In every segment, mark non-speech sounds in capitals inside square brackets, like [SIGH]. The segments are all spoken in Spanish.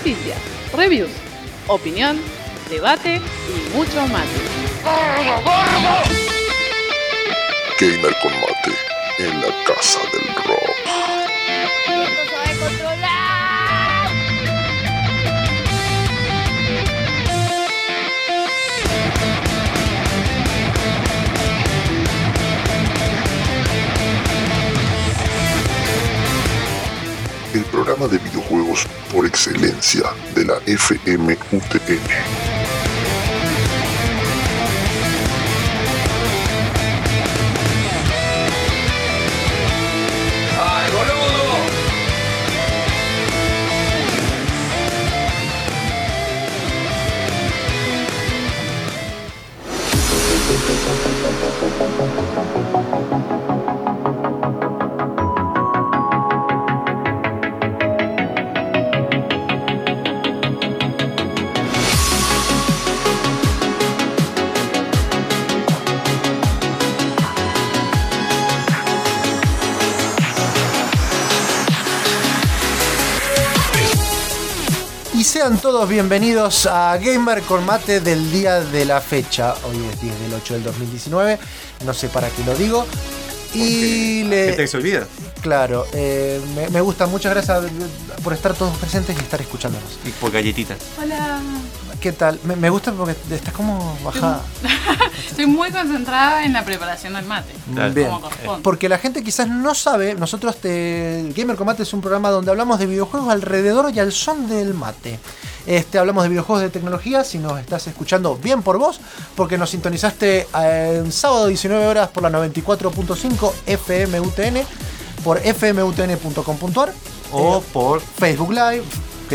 Noticias, reviews, opinión, debate y mucho más. Gamer con mate en la casa del rock. El programa de videojuegos por excelencia de la FMUTN. Todos bienvenidos a Gamer con Mate del día de la fecha. Hoy es 10 del 8 del 2019. No sé para qué lo digo. Y le. Que se olvida. Claro, eh, me, me gusta. Muchas gracias por estar todos presentes y estar escuchándonos. Y por galletitas. Hola. ¿Qué tal? Me, me gusta porque estás como bajada. [LAUGHS] Estoy muy concentrada en la preparación del mate. Claro. Bien. Como. Porque la gente quizás no sabe, nosotros te, Gamer con Mate es un programa donde hablamos de videojuegos alrededor y al son del mate. Este, hablamos de videojuegos de tecnología, si nos estás escuchando bien por vos, porque nos sintonizaste eh, en sábado 19 horas por la 94.5 FMUTN, por fmutn.com.ar O eh, por. Facebook Live,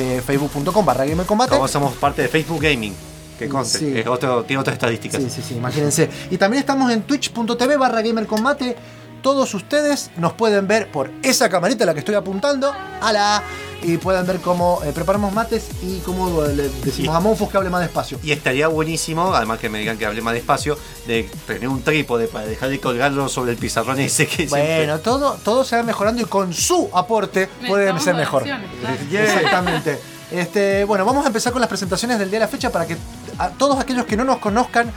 facebook.com barra Gamer con Mate. Como somos parte de Facebook Gaming. Que conste. Sí. Es otro, tiene otras estadísticas. Sí, sí, sí, imagínense. Y también estamos en twitch.tv barra gamer con mate. Todos ustedes nos pueden ver por esa camarita a la que estoy apuntando. A la Y pueden ver cómo eh, preparamos mates y cómo le decimos Y- a Monfus que hable más despacio. Y estaría buenísimo, además que me digan que hable más despacio, de tener un trípode para dejar de colgarlo sobre el pizarrón ese que siempre- Bueno, todo, todo se va mejorando y con su aporte puede ser mejor. claro. Exactamente. Este, bueno, vamos a empezar con las presentaciones del día de la fecha para que a todos aquellos que no nos conozcan,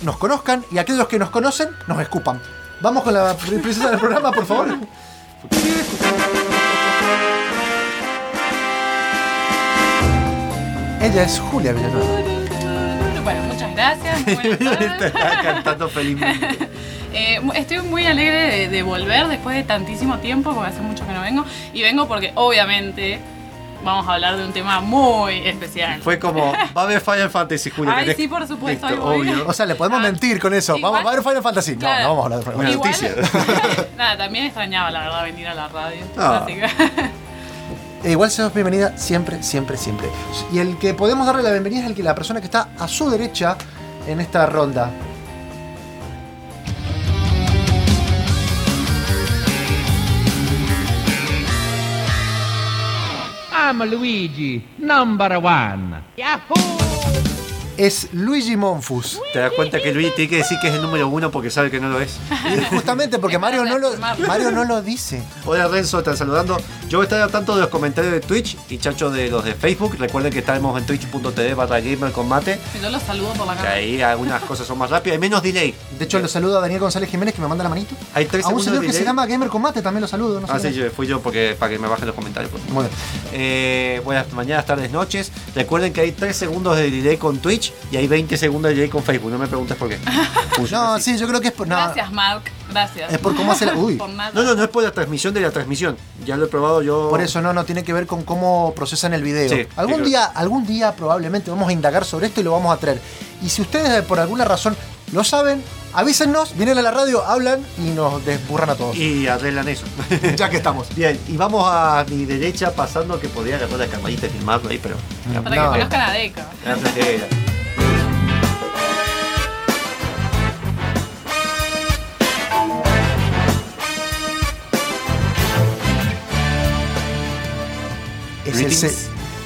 nos conozcan y aquellos que nos conocen, nos escupan. Vamos con la princesa del programa, por favor. [LAUGHS] Ella es Julia Villanueva. Bueno, muchas gracias. [LAUGHS] buenas tardes. Está cantando felizmente. [LAUGHS] Eh, estoy muy alegre de, de volver después de tantísimo tiempo, porque hace mucho que no vengo. Y vengo porque, obviamente, vamos a hablar de un tema muy especial. Fue como, va a haber Final Fantasy, Julia. Ay, sí, por supuesto, Listo, obvio. O sea, le podemos Ah, mentir con eso. igual- Vamos, ¿Va a haber Final Fantasy? No, Claro. no vamos a hablar de Final Fantasy. noticia. [LAUGHS] Nada, también extrañaba, la verdad, venir a la radio. Ah. Así que- igual seas bienvenida siempre, siempre, siempre. Y el que podemos darle la bienvenida es el que la persona que está a su derecha en esta ronda. I'm Luigi, number one. Es Luigi Monfus. Te das cuenta que Luis tiene que decir que es el número uno porque sabe que no lo es. Y justamente porque Mario no lo, Mario no lo dice. Hola Renzo, están saludando. Yo voy a estar al tanto de los comentarios de Twitch y Chacho de los de Facebook. Recuerden que estamos en twitch.tv barra gamer con mate. Yo los saludo por la Que cara. ahí algunas cosas son más rápidas, hay menos delay. De hecho, lo saludo a Daniel González Jiménez que me manda la manito. Hay tres A un señor que se llama Gamer Combate también lo saludo. No sé Ah, sí, yo- fui yo porque, para que me bajen los comentarios. pues. Bien. Eh, buenas mañanas, tardes, noches. Recuerden que hay 3 segundos de delay con Twitch y hay 20 segundos de delay con Facebook. No me preguntes por qué. [LAUGHS] No, así. sí, yo creo que es por. No, Gracias, Mark. Gracias. Es por cómo hace la- [LAUGHS] uy. Por nada. No, no, no es por la transmisión de la transmisión. Ya lo he probado yo. Por eso no, no tiene que ver con cómo procesan el video. Sí, algún sí, día, algún día probablemente vamos a indagar sobre esto y lo vamos a traer. Y si ustedes eh, por alguna razón lo saben, avísennos, vienen a la radio, hablan y nos desburran a todos. Y arreglan eso. [LAUGHS] ya que estamos. Bien, y vamos a mi derecha pasando que podría agarrar la camarita y filmarlo ahí, pero. Para No. que conozcan a Deca. Es el,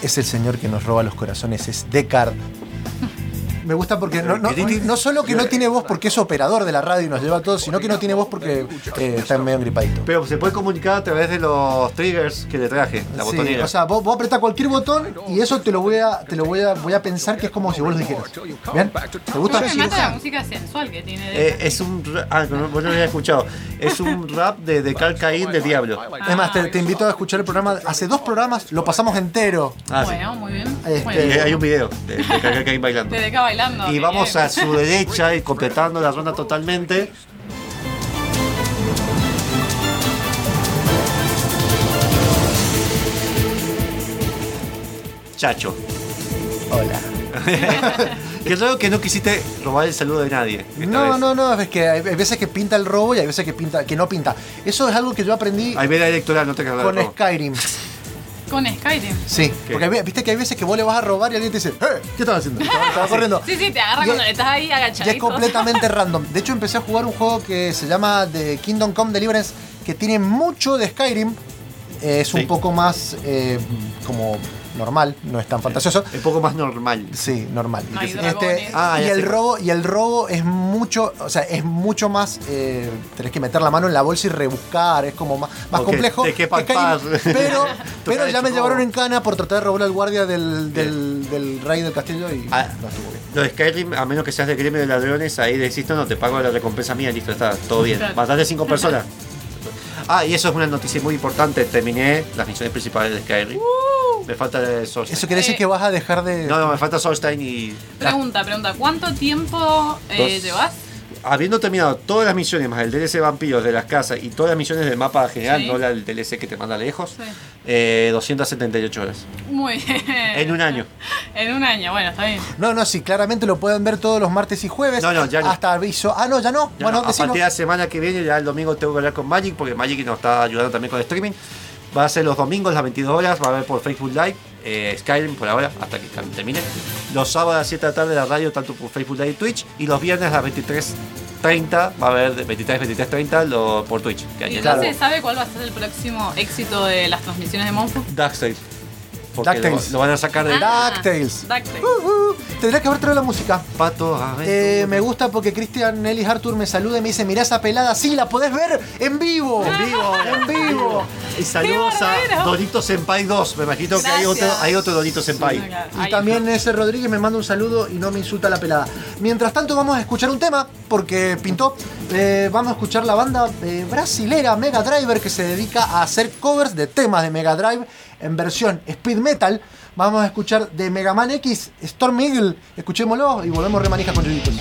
es el señor que nos roba los corazones, es Descartes. Me gusta porque no, no- Greetings. no solo que no tiene voz porque es operador de la radio y nos lleva a todos, sino que no tiene voz porque eh, está medio engripadito. Pero se puede comunicar a través de los triggers que le traje, la Sí, botonera. o sea, vos, vos apretás cualquier botón y eso te lo voy a, te lo voy a, voy a pensar que es como si vos lo dijeras. ¿Bien? ¿Te gusta? Me mata la música sensual que tiene Eh, es un. Ah, no, vos no lo había escuchado. Es un rap de, de Carl Caín de Diablo. Es más, te, te invito a escuchar el programa. Hace dos programas lo pasamos entero. Ah, sí. bueno, muy bien. Este, Bueno, Y hay un video de, de Carl Caín bailando. de Deca bailando. Y vamos bien. a su derecha y completando la ronda totalmente. Chacho. Hola. [LAUGHS] Qué raro que no quisiste robar el saludo de nadie. No, vez. no, no, es que hay veces que pinta el robo y hay veces que pinta que no pinta. Eso es algo que yo aprendí Hay veda electoral, no te con Skyrim. Con Skyrim. Sí, ¿Qué? porque hay- viste que hay veces que vos le vas a robar y alguien te dice, ¡Eh! ¿Qué estás haciendo? Estaba, estaba [LAUGHS] corriendo. Sí, sí, te agarra Y cuando es- estás ahí Y agachadito. es completamente random. De hecho, empecé a jugar un juego que se llama The Kingdom Come Deliverance, que tiene mucho de Skyrim. Eh, es un poco más eh, como normal, no es tan fantasioso. Un poco más normal. Sí, normal. No hay Este. Ah, y el sé. robo y el robo es mucho, o sea, es mucho más eh, tenés que meter la mano en la bolsa y rebuscar, es como más, más complejo. te que paz. [LAUGHS] pero [LAUGHS] pero ya me llevaron en cana por tratar de robar al guardia del, del, del rey del castillo y Ah. no estuvo bien. Lo de Skyrim, a menos que seas de gremio de ladrones, ahí decís, no, no, te pago la recompensa mía, listo, está todo bien. Mataste cinco [LAUGHS] personas. Ah, y eso es una noticia muy importante. Terminé las misiones principales de Skyrim. Me falta el Solstein. Eso quiere decir Eh, que vas a dejar de No, no, me falta Solstein y. Pregunta, pregunta. ¿Cuánto tiempo eh, Dos. llevas? Habiendo terminado todas las misiones, más el DLC vampiros de las casas y todas las misiones del mapa general, Sí. no la del DLC que te manda lejos, Sí. eh, 278 horas. Muy bien. En un año. [LAUGHS] En un año, bueno, está bien. No, no, sí, claramente lo pueden ver todos los martes y jueves. No, no, ya no. Hasta aviso. Ah, no, ya no. Ya bueno, no, a decilo. partir de la semana que viene, ya el domingo tengo que hablar con Magic, porque Magic nos está ayudando también con el streaming. Va a ser los domingos, las 22 horas, va a haber por Facebook Live, eh, Skyrim por ahora, hasta que termine. Los sábados a las 7 de la tarde la radio, tanto por Facebook Live y Twitch. Y los viernes a las 23.30, va a haber de 23, 23.30 lo- por Twitch. Que ¿Y se sabe cuál va a ser el próximo éxito de las transmisiones de Monfu? Darkseid. Porque lo, DuckTales. lo van a sacar de Ah, DuckTales. DuckTales. Uh, uh, tendría que haber traído la música. Pato. a ver, Eh, tú. me gusta porque Cristian Ellis Arthur me saluda y me dice, mirá esa pelada, sí, la podés ver en vivo. En vivo, en vivo. Y saludos ¡Qué a! Dorito Senpai 2. Me imagino que hay otro, hay otro Dorito Senpai. Y Ahí. también ese Rodríguez me manda un saludo y no me insulta la pelada. Mientras tanto vamos a escuchar un tema, porque pintó. Eh, vamos a escuchar la banda eh, brasilera Mega Driver que se dedica a hacer covers de temas de Mega Drive en versión speed metal. Vamos a escuchar de Mega Man X, Storm Eagle. Escuchémoslo y volvemos remanija con Yuyitos.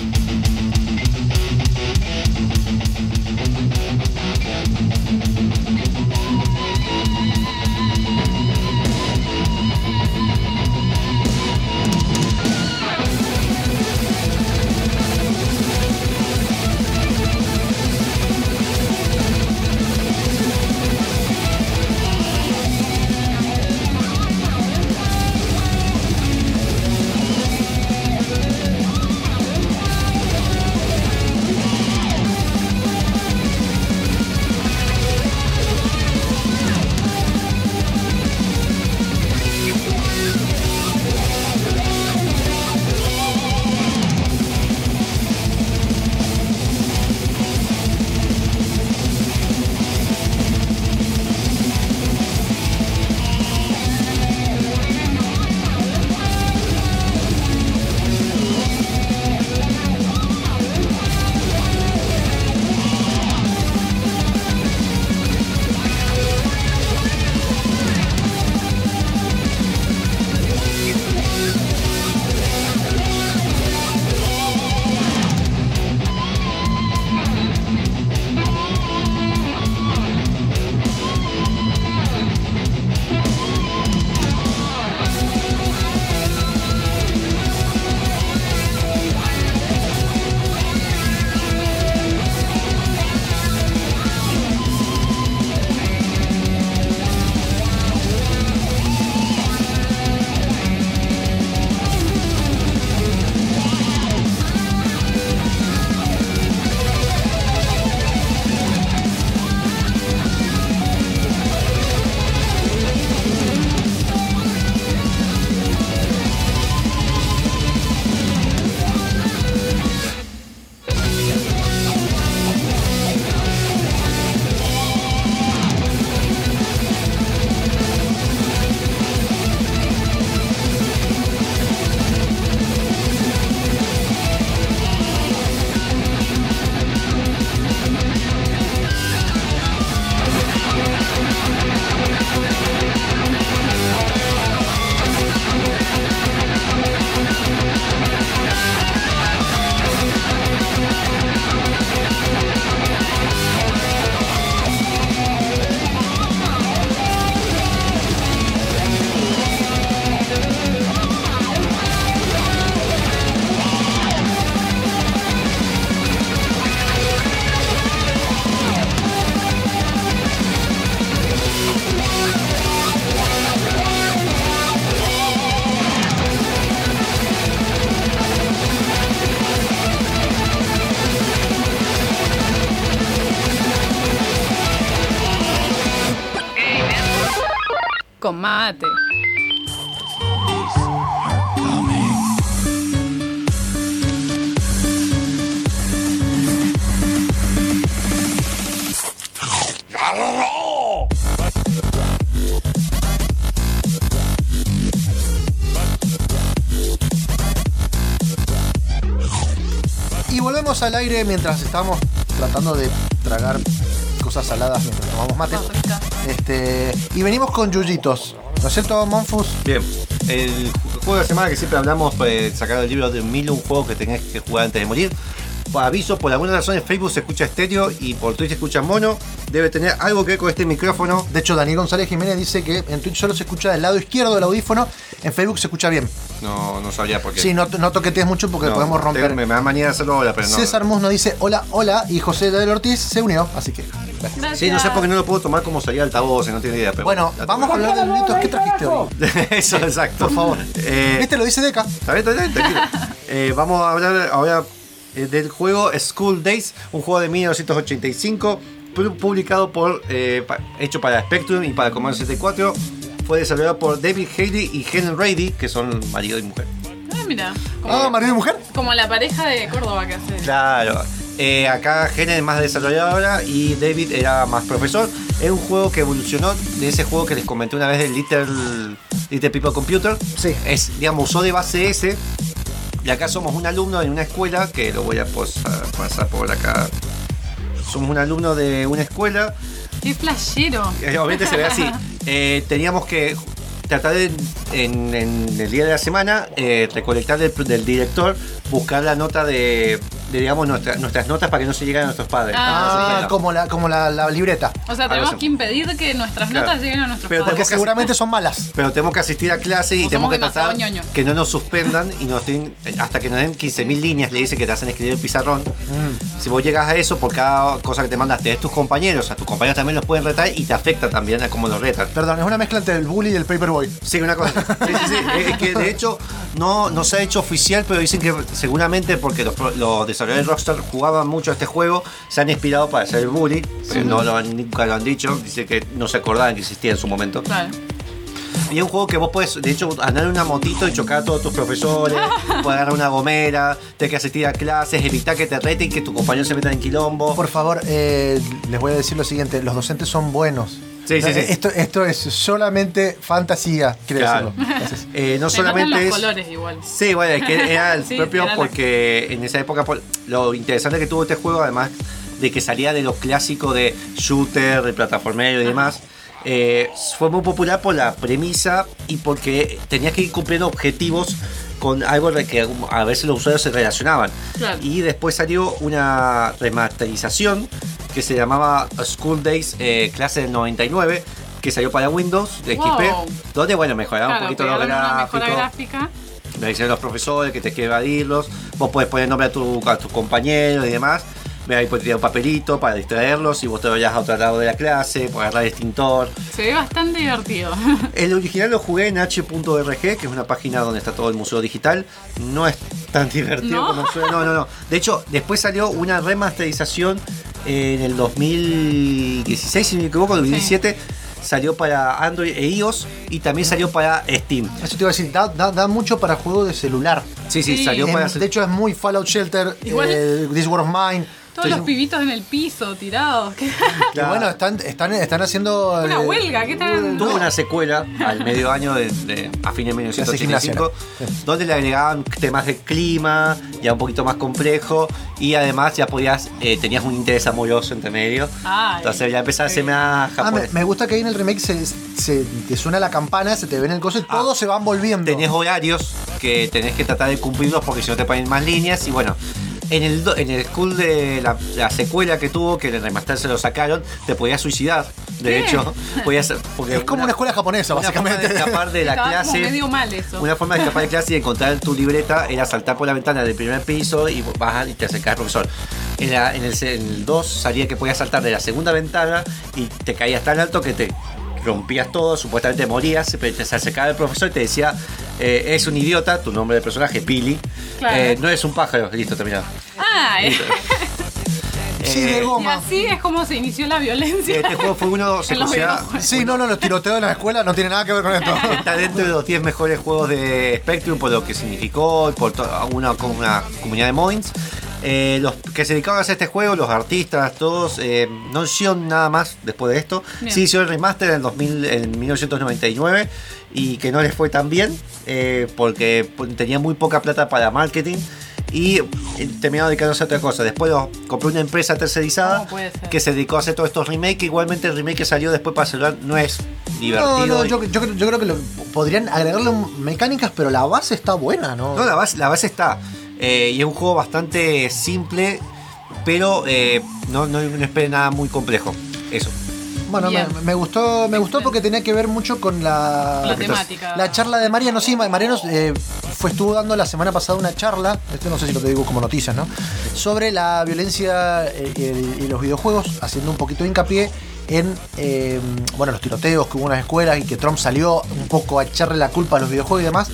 Al aire mientras estamos tratando de tragar cosas saladas mientras tomamos mate. Este, y venimos con yuyitos. ¿No es cierto, Monfus? Bien, el juego de la semana que siempre hablamos, pues, sacar el libro de mil un juego que tenés que jugar antes de morir. Por aviso, por alguna razón en Facebook se escucha estéreo y por Twitch se escucha mono. Debe tener algo que ver con este micrófono. De hecho, Daniel González Jiménez dice que en Twitch solo se escucha del lado izquierdo del audífono, en Facebook se escucha bien. No, no sabría por qué. Sí, no, no toquetees mucho porque No, podemos romper. tengo- Me, da manía de hacerlo ahora, pero no. César Mus nos dice hola, hola, y José del Ortiz se unió, así que. Gracias. Sí, no sé por qué no lo puedo tomar como salía altavoz, no tiene idea. Pero Bueno, vamos a hablar de yuyitos. ¿Qué trajiste hoy? [LAUGHS] Eso, exacto. Por favor. Eh, Este lo dice Deca. Está bien, está bien, tranquilo. Eh, vamos a hablar ahora eh, del juego School Days, un juego de 1985, pu- publicado por, eh, hecho para Spectrum y para Commodore 64. Fue desarrollado por David Haley y Helen Rady, que son marido y mujer. Ah, mira. Como, Ah, marido y mujer. como la pareja de Córdoba que hace. Claro. Eh, acá Helen es más desarrolladora y David era más profesor. Es un juego que evolucionó de ese juego que les comenté una vez del Little, Little People Computer. Sí. Es, digamos, usó de base ese. Y acá somos un alumno en una escuela, que lo voy a posar- pasar por acá. Somos un alumno de una escuela. Qué flashero. Eh, Obviamente se ve así. [LAUGHS] Eh, teníamos que tratar de, en, el día de la semana, eh, recolectar del director, buscar la nota de, de, digamos, nuestra- nuestras notas para que no se lleguen a nuestros padres. Ah, Ah, como la, como la, la libreta. O sea, tenemos que impedir que nuestras Claro. notas lleguen a nuestros Pero Porque padres. que seguramente son malas. Pero tenemos que asistir a clase y O tenemos que tratar que no nos suspendan y nos den, hasta que nos den 15.000 líneas, le dice que te hacen escribir el pizarrón. Mm. Si vos llegas a eso, por cada cosa que te mandaste de tus compañeros, a tus compañeros también los pueden retar y te afecta también a cómo los retan. Perdón, es una mezcla entre el bully y el paperboy. Sí, una cosa. Sí, sí, sí. [LAUGHS] Es que de hecho no, no se ha hecho oficial, pero dicen que seguramente porque los, los desarrolladores de Rockstar jugaban mucho a este juego, se han inspirado para hacer el bully. Pero no lo han- nunca lo han dicho. Dice que no se acordaban que existía en su momento. Claro. Y es un juego que vos puedes, de hecho, andar en una motito y chocar a todos tus profesores, [LAUGHS] puedes agarrar una gomera, tener que asistir a clases, evitar que te reten, que tus compañeros se metan en quilombo. Por favor, eh, les voy a decir lo siguiente: los docentes son buenos. Sí, sí, sí. Eh, Esto, esto es solamente fantasía, quiero Claro. [LAUGHS] Eh, no solamente los es. colores igual. Sí, bueno, es que era [LAUGHS] el Sí, propio era la- porque en esa época lo interesante que tuvo este juego, además de que salía de los clásicos de shooter, de plataformero y demás, eh, fue muy popular por la premisa y porque tenías que ir cumpliendo objetivos con algo de que a veces los usuarios se relacionaban. Claro. Y después salió una remasterización que se llamaba School Days eh, clase del 99 que salió para Windows de Wow. XP, donde bueno, mejoraba Claro, un poquito los gráficos le dicen los profesores que te quiere evadirlos. Vos podés poner nombre a, tu- a tus compañeros y demás. Ve ahí puedes tirar un papelito para distraerlos y vos te vayas a otro lado de la clase, puedes agarrar el extintor. Se ve bastante divertido. [LAUGHS] El original lo jugué en h.org, que es una página donde está todo el museo digital. No es tan divertido ¿No? como suena. No, no, no. De hecho, después salió una remasterización en el 2016, si no me equivoco, 2017. Salió para Android e iOS y también salió para Steam. Eso te iba a decir, da, da- da mucho para juego de celular. Sí, sí, Sí. salió Es- para. de hecho, es muy Fallout Shelter, Igual- eh, This War of Mine. Todos los pibitos en el piso, tirados. [LAUGHS] Bueno, están, están, están haciendo. Una eh, huelga, ¿qué tal? Tuvo una secuela al medio año de, de- a fines de 1985 gimnasia, donde le agregaban temas de clima ya un poquito más complejo y además ya podías eh, tenías un interés amoroso entre medio Ay, entonces ya empezaba a ser más Ah, me, japonés me gusta que ahí en el remake se, se- te suena la campana, se te ve en el coso y Ah. todos se van volviendo. tenés horarios que tenés que tratar de cumplirlos porque si no te ponen más líneas y bueno en el, en el school de la, la secuela que tuvo, que en el remaster se lo sacaron, te podías suicidar. De ¿Qué? hecho, [LAUGHS] podías. Porque es como una, escuela japonesa, una forma básicamente. de escapar de la Estaba clase. medio mal eso. Una forma de escapar de clase y encontrar tu libreta era saltar por la ventana del primer piso y bajar y te acercás al profesor. En, la- en el 2 salía que podías saltar de la segunda ventana y te caías tan alto que te rompías todo, supuestamente morías, pero te se acercaba el profesor y te decía, eh, es un idiota, tu nombre de personaje, Billy, Claro. Eh, no es un pájaro, listo, terminado. Ah, eh. [LAUGHS] Sí, Eh, de Y goma. así es como se inició la violencia. Este juego fue uno, [LAUGHS] se considera. Sí, no, no, los tiroteos en la escuela no tiene nada que ver con esto. [LAUGHS] está dentro de los 10 mejores juegos de Spectrum por lo que significó, por una, una comunidad de mods. Eh, los que se dedicaban a hacer este juego, los artistas, todos, eh, no hicieron nada más después de esto. Bien. Sí hicieron el remaster en, 2000, en 1999 y que no les fue tan bien eh, porque tenían muy poca plata para marketing y eh, terminaron dedicándose a otra cosa. Después lo- compró una empresa tercerizada ¿Cómo puede ser? que se dedicó a hacer todos estos remakes. Igualmente el remake que salió después para celular no es divertido. No, no, yo, yo, creo- yo creo que lo- podrían agregarle mecánicas, pero la base está buena, ¿no? No, la base, la base está. Eh, y es un juego bastante simple, pero eh, no, no, no esperen nada muy complejo. Eso. Bueno, me, gustó, me gustó porque tenía que ver mucho con la, La temática. La charla de Mariano, sí, Ma- Mariano eh, fue, estuvo dando la semana pasada una charla, esto no sé si lo te digo como noticias, ¿no? Sobre la violencia eh, y, y los videojuegos, haciendo un poquito de hincapié en eh, bueno, los tiroteos que hubo en las escuelas y que Trump salió un poco a echarle la culpa a los videojuegos y demás.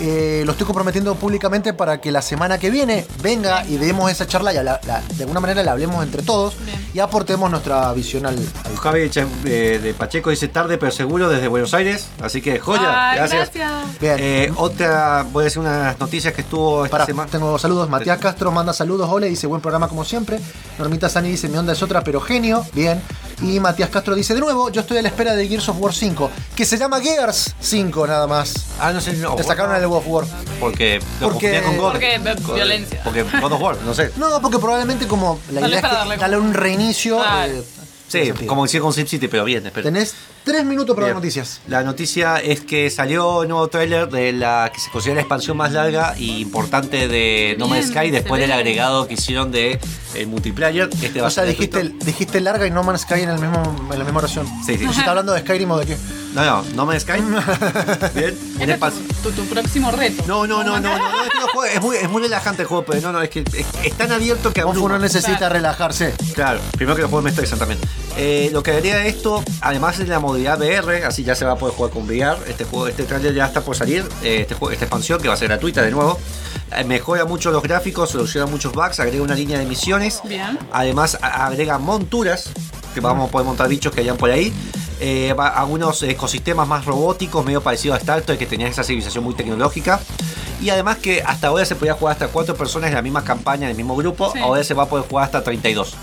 Eh, lo estoy comprometiendo públicamente para que la semana que viene venga y demos esa charla y la- la- de alguna manera la hablemos entre todos Bien. y aportemos nuestra visión al, al Javi eh, de Pacheco dice tarde pero seguro desde Buenos Aires. Así que joya, Ay, gracias. gracias. Bien. Eh, otra, voy a decir unas noticias que estuvo esta Pará, semana. tengo saludos. Matías Castro manda saludos. Hola, dice buen programa como siempre. Normita Sani dice mi onda es otra, pero genio. Bien. Y Matías Castro dice de nuevo, yo estoy a la espera de Gears of War 5, que se llama Gears 5 nada más. Ah, no sé, no. Te sacaron el God of War. Porque lo Porque- confundía con God. Porque, Con- violencia. Porque God of War, no sé. No, porque probablemente como la Tal idea es que darle darle un reinicio. Claro. eh, Sí, como decía con Sim City, pero bien, espero. Tenés tres minutos para Bien. las noticias. La noticia es que salió un nuevo tráiler de la que se considera la expansión más larga y importante de No Man's Sky después del agregado que hicieron de el multiplayer. Este va O sea, dijiste, larga y No Man's Sky en, el mismo, en la misma oración. Sí, sí. Está hablando de Skyrim o de qué. No, no, No Man's Sky. [LAUGHS] Bien. En Este tu, tu- tu próximo reto. No, no, no, no, no, no, no juego- es, muy, es muy relajante el juego, pero no, no, es que es, es tan abierto que a Monfu uno- no necesita Claro. relajarse. Claro, primero que los juegos me estresan también. Eh, lo que haría esto, además de la modalidad VR, así ya se va a poder jugar con VR. Este juego, este trailer ya está por salir. eh, este juego, esta expansión que va a ser gratuita de nuevo. eh, mejora mucho los gráficos, soluciona muchos bugs, agrega una línea de misiones. Bien. Además agrega monturas, que vamos a poder montar bichos que hayan por ahí. Eh, algunos ecosistemas más robóticos, medio parecido a Star Trek, que tenía esa civilización muy tecnológica. Y además que hasta ahora se podía jugar hasta cuatro personas en la misma campaña, en el mismo grupo. Sí. Ahora se va a poder jugar hasta 32.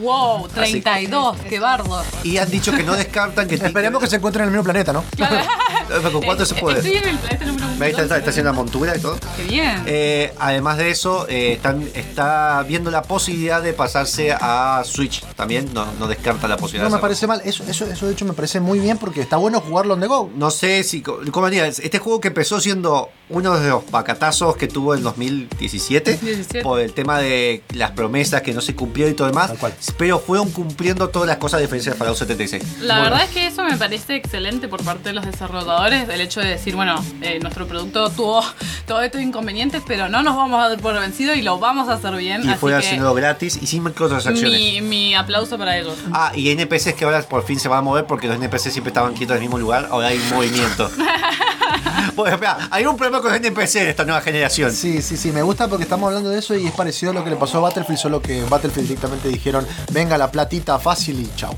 Wow, 32, qué bardo. Y han dicho que no descartan que... [LAUGHS] Esperemos que se encuentren en el mismo planeta, ¿no? [LAUGHS] ¿Con cuánto se puede? Estoy en el planeta número uno. Está, está- está haciendo la montura y todo. Qué bien. Eh, además de eso, eh, están, está viendo la posibilidad de pasarse a Switch. También no, no descarta la posibilidad. No me parece mal. Eso, eso, eso de hecho me parece muy bien porque está bueno jugarlo on the go. No sé si. ¿Cómo diría? Este juego que empezó siendo uno de los bacatazos que tuvo en 2017 17. por el tema de las promesas que no se cumplieron y todo demás. Pero fueron cumpliendo todas las cosas a diferencia de Fallout 76. La Bueno, verdad es que eso me parece excelente por parte de los desarrolladores, el hecho de decir, bueno, eh, nuestro producto tuvo [LAUGHS] todo estos inconvenientes, pero no nos vamos a dar por vencido y lo vamos a hacer bien. Y así fue que haciéndolo gratis y sin microtransacciones. mi, mi aplauso para ellos. Ah, y NPCs que ahora por fin se van a mover porque los NPCs siempre estaban quietos en el mismo lugar, ahora hay movimiento. [LAUGHS] bueno, espera, hay un problema con los NPCs en esta nueva generación. Sí, sí, sí, me gusta porque estamos hablando de eso y es parecido a lo que le pasó a Battlefield, solo que Battlefield directamente dijeron, venga la platita fácil y chao.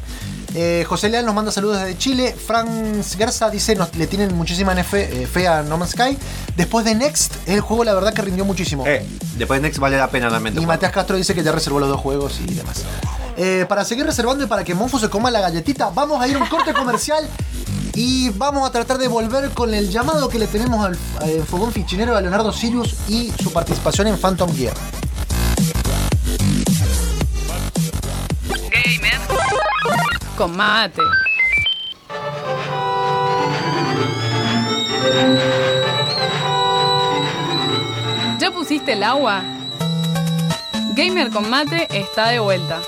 Eh, José Leal nos manda saludos desde Chile. Franz Gerza dice, nos, le tienen muchísima fe, eh, fe a No Man's Sky. Después de Next, el juego la verdad que rindió muchísimo. Eh, después de Next vale la pena realmente. Y. Matías Castro dice que ya reservó los dos juegos y demás. Eh, para seguir reservando y para que Monfu se coma la galletita, vamos a ir a un corte comercial y vamos a tratar de volver con el llamado que le tenemos al, al fogón fichinero a Leonardo Sirius y su participación en Phantom Gear. Con mate. ¿Ya pusiste el agua? Gamer con mate está de vuelta.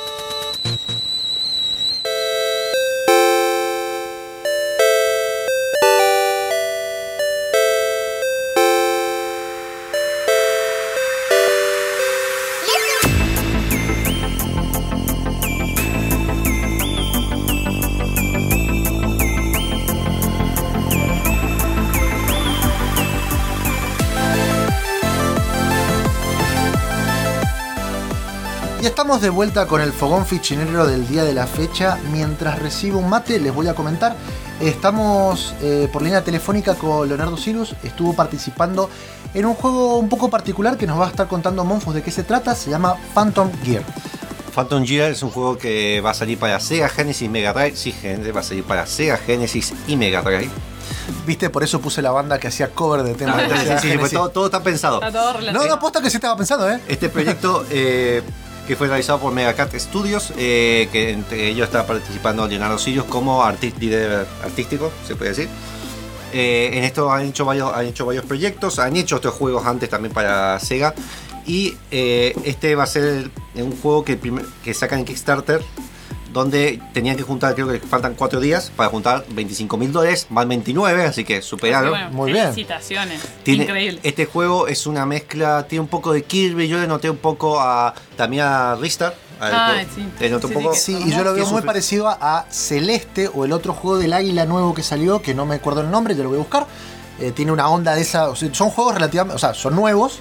Y estamos de vuelta con el fogón fichinero del día de la fecha. Mientras recibo un mate, les voy a comentar. Estamos eh, por línea telefónica con Leonardo Sirius. Estuvo participando en un juego un poco particular que nos va a estar contando Monfos de qué se trata. Se llama Phantom Gear. Phantom Gear es un juego que va a salir para Sega Genesis y Mega Drive. Sí, gente, va a salir para Sega Genesis y Mega Drive. Viste, por eso puse la banda que hacía cover de temas de [LAUGHS] Sí, sí, Sega sí, pues Genesis. todo, todo está pensado. Está todo No, no, aposta que sí estaba pensando, ¿eh? Este proyecto eh, que fue realizado por Megacat Studios, eh, que entre ellos está participando Leonardo Sirius como arti- líder artístico, se puede decir. Eh, en esto han hecho, varios, han hecho varios proyectos, han hecho otros juegos antes también para Sega. Y eh, este va a ser un juego que, que sacan en Kickstarter, donde tenían que juntar, creo que faltan 4 días para juntar 25 mil dólares, más 29, así que superaron. bueno, Muy bien. Felicitaciones. Tiene- Increíble. Este juego es una mezcla, tiene un poco de Kirby, yo le noté un poco a también a Ristar. Ah, sí. Noté Sí, un poco. sí, y yo lo veo muy parecido a Celeste o el otro juego del águila nuevo que salió, que no me acuerdo el nombre, yo lo voy a buscar. Eh, tiene una onda de esa. o sea, son juegos relativamente. O sea, son nuevos.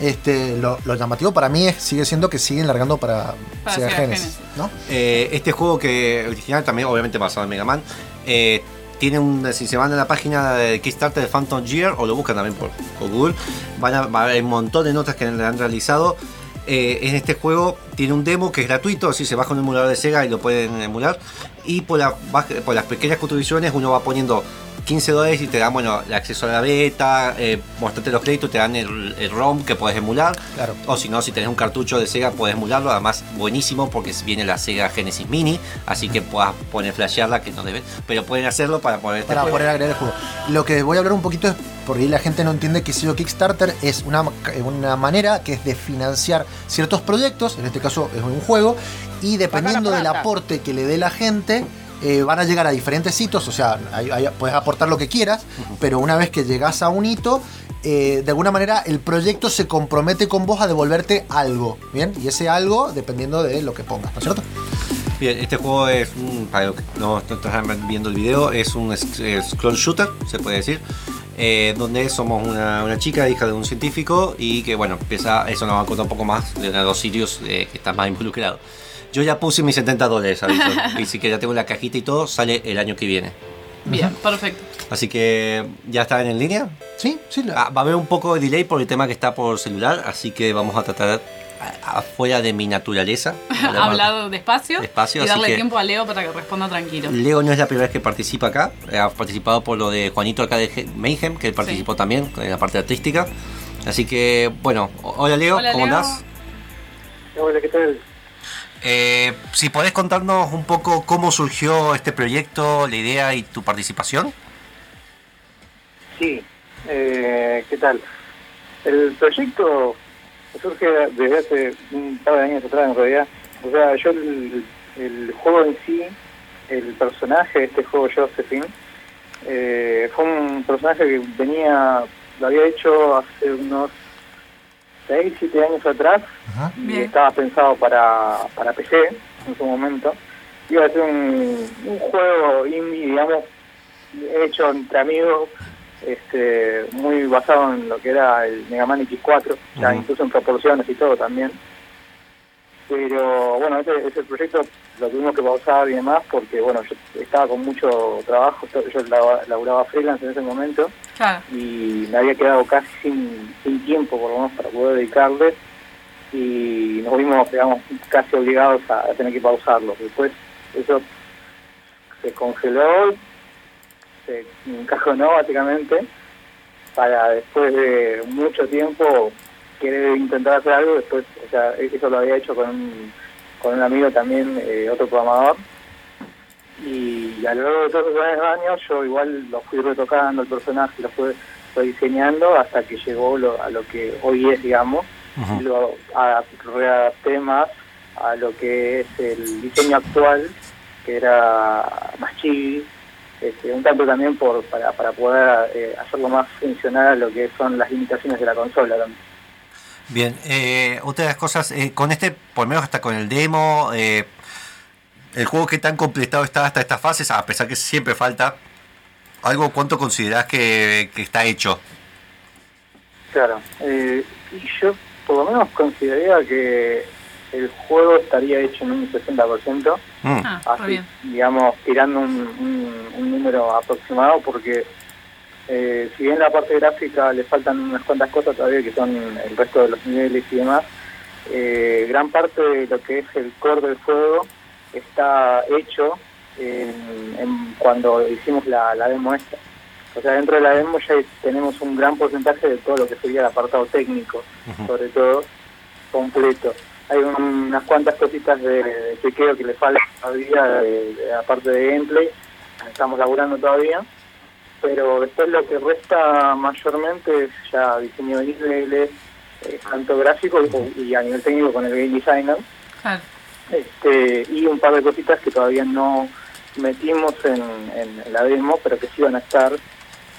Este, lo, lo llamativo para mí es, sigue siendo que siguen largando para, Para Sega Sega Genesis, Genesis. ¿no? Eh, este juego que original también obviamente basado en Mega Man. eh, tiene un, si se van a la página de Kickstarter de Phantom Gear o lo buscan también por, por Google, van a, va a haber un montón de notas que le han realizado. Eh, en este juego tiene un demo que es gratuito, así se baja un emulador de Sega y lo pueden emular. Y por, la por las pequeñas contribuciones uno va poniendo 15 dólares y te dan bueno, el acceso a la beta, eh, mostrarte los créditos, te dan el, el ROM que puedes emular. Claro. O si no, si tenés un cartucho de Sega, puedes emularlo. Además, buenísimo porque viene la Sega Genesis Mini. Así que puedas poner flashearla, que no debes. Pero pueden hacerlo para este Para poder agregar el juego. Lo que voy a hablar un poquito es porque la gente no entiende que si Kickstarter es una, una manera que es de financiar ciertos proyectos, en este caso es un juego, y dependiendo del aporte que le dé la gente, eh, van a llegar a diferentes hitos, o sea, hay- hay- puedes aportar lo que quieras, pero una vez que llegas a un hito, eh, de alguna manera el proyecto se compromete con vos a devolverte algo, ¿bien? Y ese algo dependiendo de lo que pongas, ¿no es cierto? Bien, este juego es un, para los que no, no están viendo el video, es un eh, scroll shooter, se puede decir. Eh, donde somos una, una chica, hija de un científico, y que bueno, empieza, eso nos va a contar un poco más de los Sirius, eh, que está más involucrado. Yo ya puse mis 70 dólares, aviso, [LAUGHS] y si que ya tengo la cajita y todo, sale el año que viene. Bien, perfecto. Así que ya está en línea. Sí, sí. Ah, va a haber un poco de delay por el tema que está por celular, así que vamos a tratar afuera de mi naturaleza. [LAUGHS] Ha hablado despacio, Despacio, y darle que- tiempo a Leo para que responda tranquilo. Leo no es la primera vez que participa acá, eh, ha participado por lo de Juanito acá de Mayhem, que él participó también en la parte artística. Así que, bueno, hola Leo, Hola, ¿cómo Leo. andás? Hola, ¿qué tal? Eh, si podés contarnos un poco cómo surgió este proyecto, la idea y tu participación. Sí, eh, ¿qué tal? El proyecto surge desde hace un par de años atrás, en realidad. O sea, yo el, el juego en sí, el personaje de este juego, Josephine, eh, fue un personaje que venía, lo había hecho hace unos 6, 7 años atrás Ajá. y Bien. estaba pensado para, para PC en su momento. Iba a ser un, un juego indie, digamos, hecho entre amigos, este, muy basado en lo que era el Mega Man X4, ya Ujú. incluso en proporciones y todo también. Pero bueno, ese, ese proyecto lo tuvimos que pausar y demás porque bueno, yo estaba con mucho trabajo, yo lab- laburaba freelance en ese momento Claro. y me había quedado casi sin, sin tiempo por lo menos para poder dedicarle y nos vimos digamos casi obligados a, a tener que pausarlo después eso se congeló se encajonó básicamente para después de mucho tiempo querer intentar hacer algo después o sea eso lo había hecho con un, con un amigo también eh, otro programador. Y a lo largo de todos esos años yo igual lo fui retocando el personaje, lo fui rediseñando hasta que llegó lo- a lo que hoy es, digamos, y lo a- readapté más a lo que es el diseño actual, que era más chibi, este, un tanto también por para, para poder eh, hacerlo más funcional a lo que son las limitaciones de la consola también. Bien, eh, otra de las cosas, eh, con este, por lo menos hasta con el demo, eh, el juego que tan completado está hasta estas fases, a pesar que siempre falta algo, ¿cuánto considerás que, que está hecho? Claro, eh, yo por lo menos consideraría que el juego estaría hecho en un 60%, Mm. Ah, así, digamos, tirando un, un- un número aproximado, porque eh, si bien la parte gráfica le faltan unas cuantas cosas todavía que son el resto de los niveles y demás, eh, gran parte de lo que es el core del juego está hecho en- en- cuando hicimos la, la demo esta. O sea, dentro de la demo ya tenemos un gran porcentaje de todo lo que sería el apartado técnico, sobre todo, completo. Hay un- unas cuantas cositas de, de chequeo que le faltan todavía, de, de- aparte de gameplay, estamos laburando todavía, pero después lo que resta mayormente es ya diseño de niveles, eh, tanto gráfico y, y a nivel técnico con el game designer, este, y un par de cositas que todavía no metimos en, en la demo, pero que sí van a estar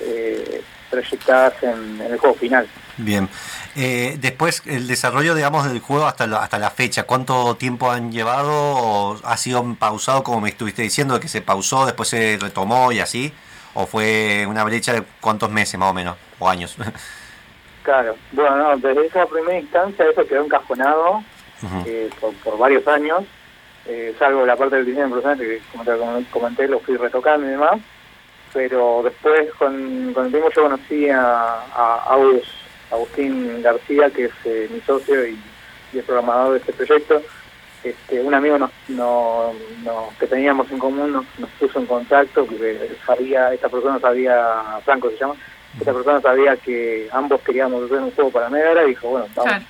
eh, proyectadas en, en el juego final. Bien. Eh, después, el desarrollo, digamos, del juego hasta la, hasta la fecha, ¿cuánto tiempo han llevado? ¿O ha sido pausado, como me estuviste diciendo, que se pausó, después se retomó y así? ¿O fue una brecha de cuántos meses más o menos? ¿O años? [LAUGHS] Claro, bueno, no, desde esa primera instancia eso quedó encajonado eh, por, por varios años, eh, salvo la parte del diseño de personaje que como te com- comenté lo fui retocando y demás, pero después con, con el tiempo yo conocí a, a Agus- Agustín García, que es eh, mi socio y, y el programador de este proyecto. Este, un amigo nos, no- no- que teníamos en común nos, nos puso en contacto porque sabía, esta persona sabía, Franco se llama, esta persona sabía que ambos queríamos hacer un juego para Mega Drive y dijo, bueno, vamos, Claro.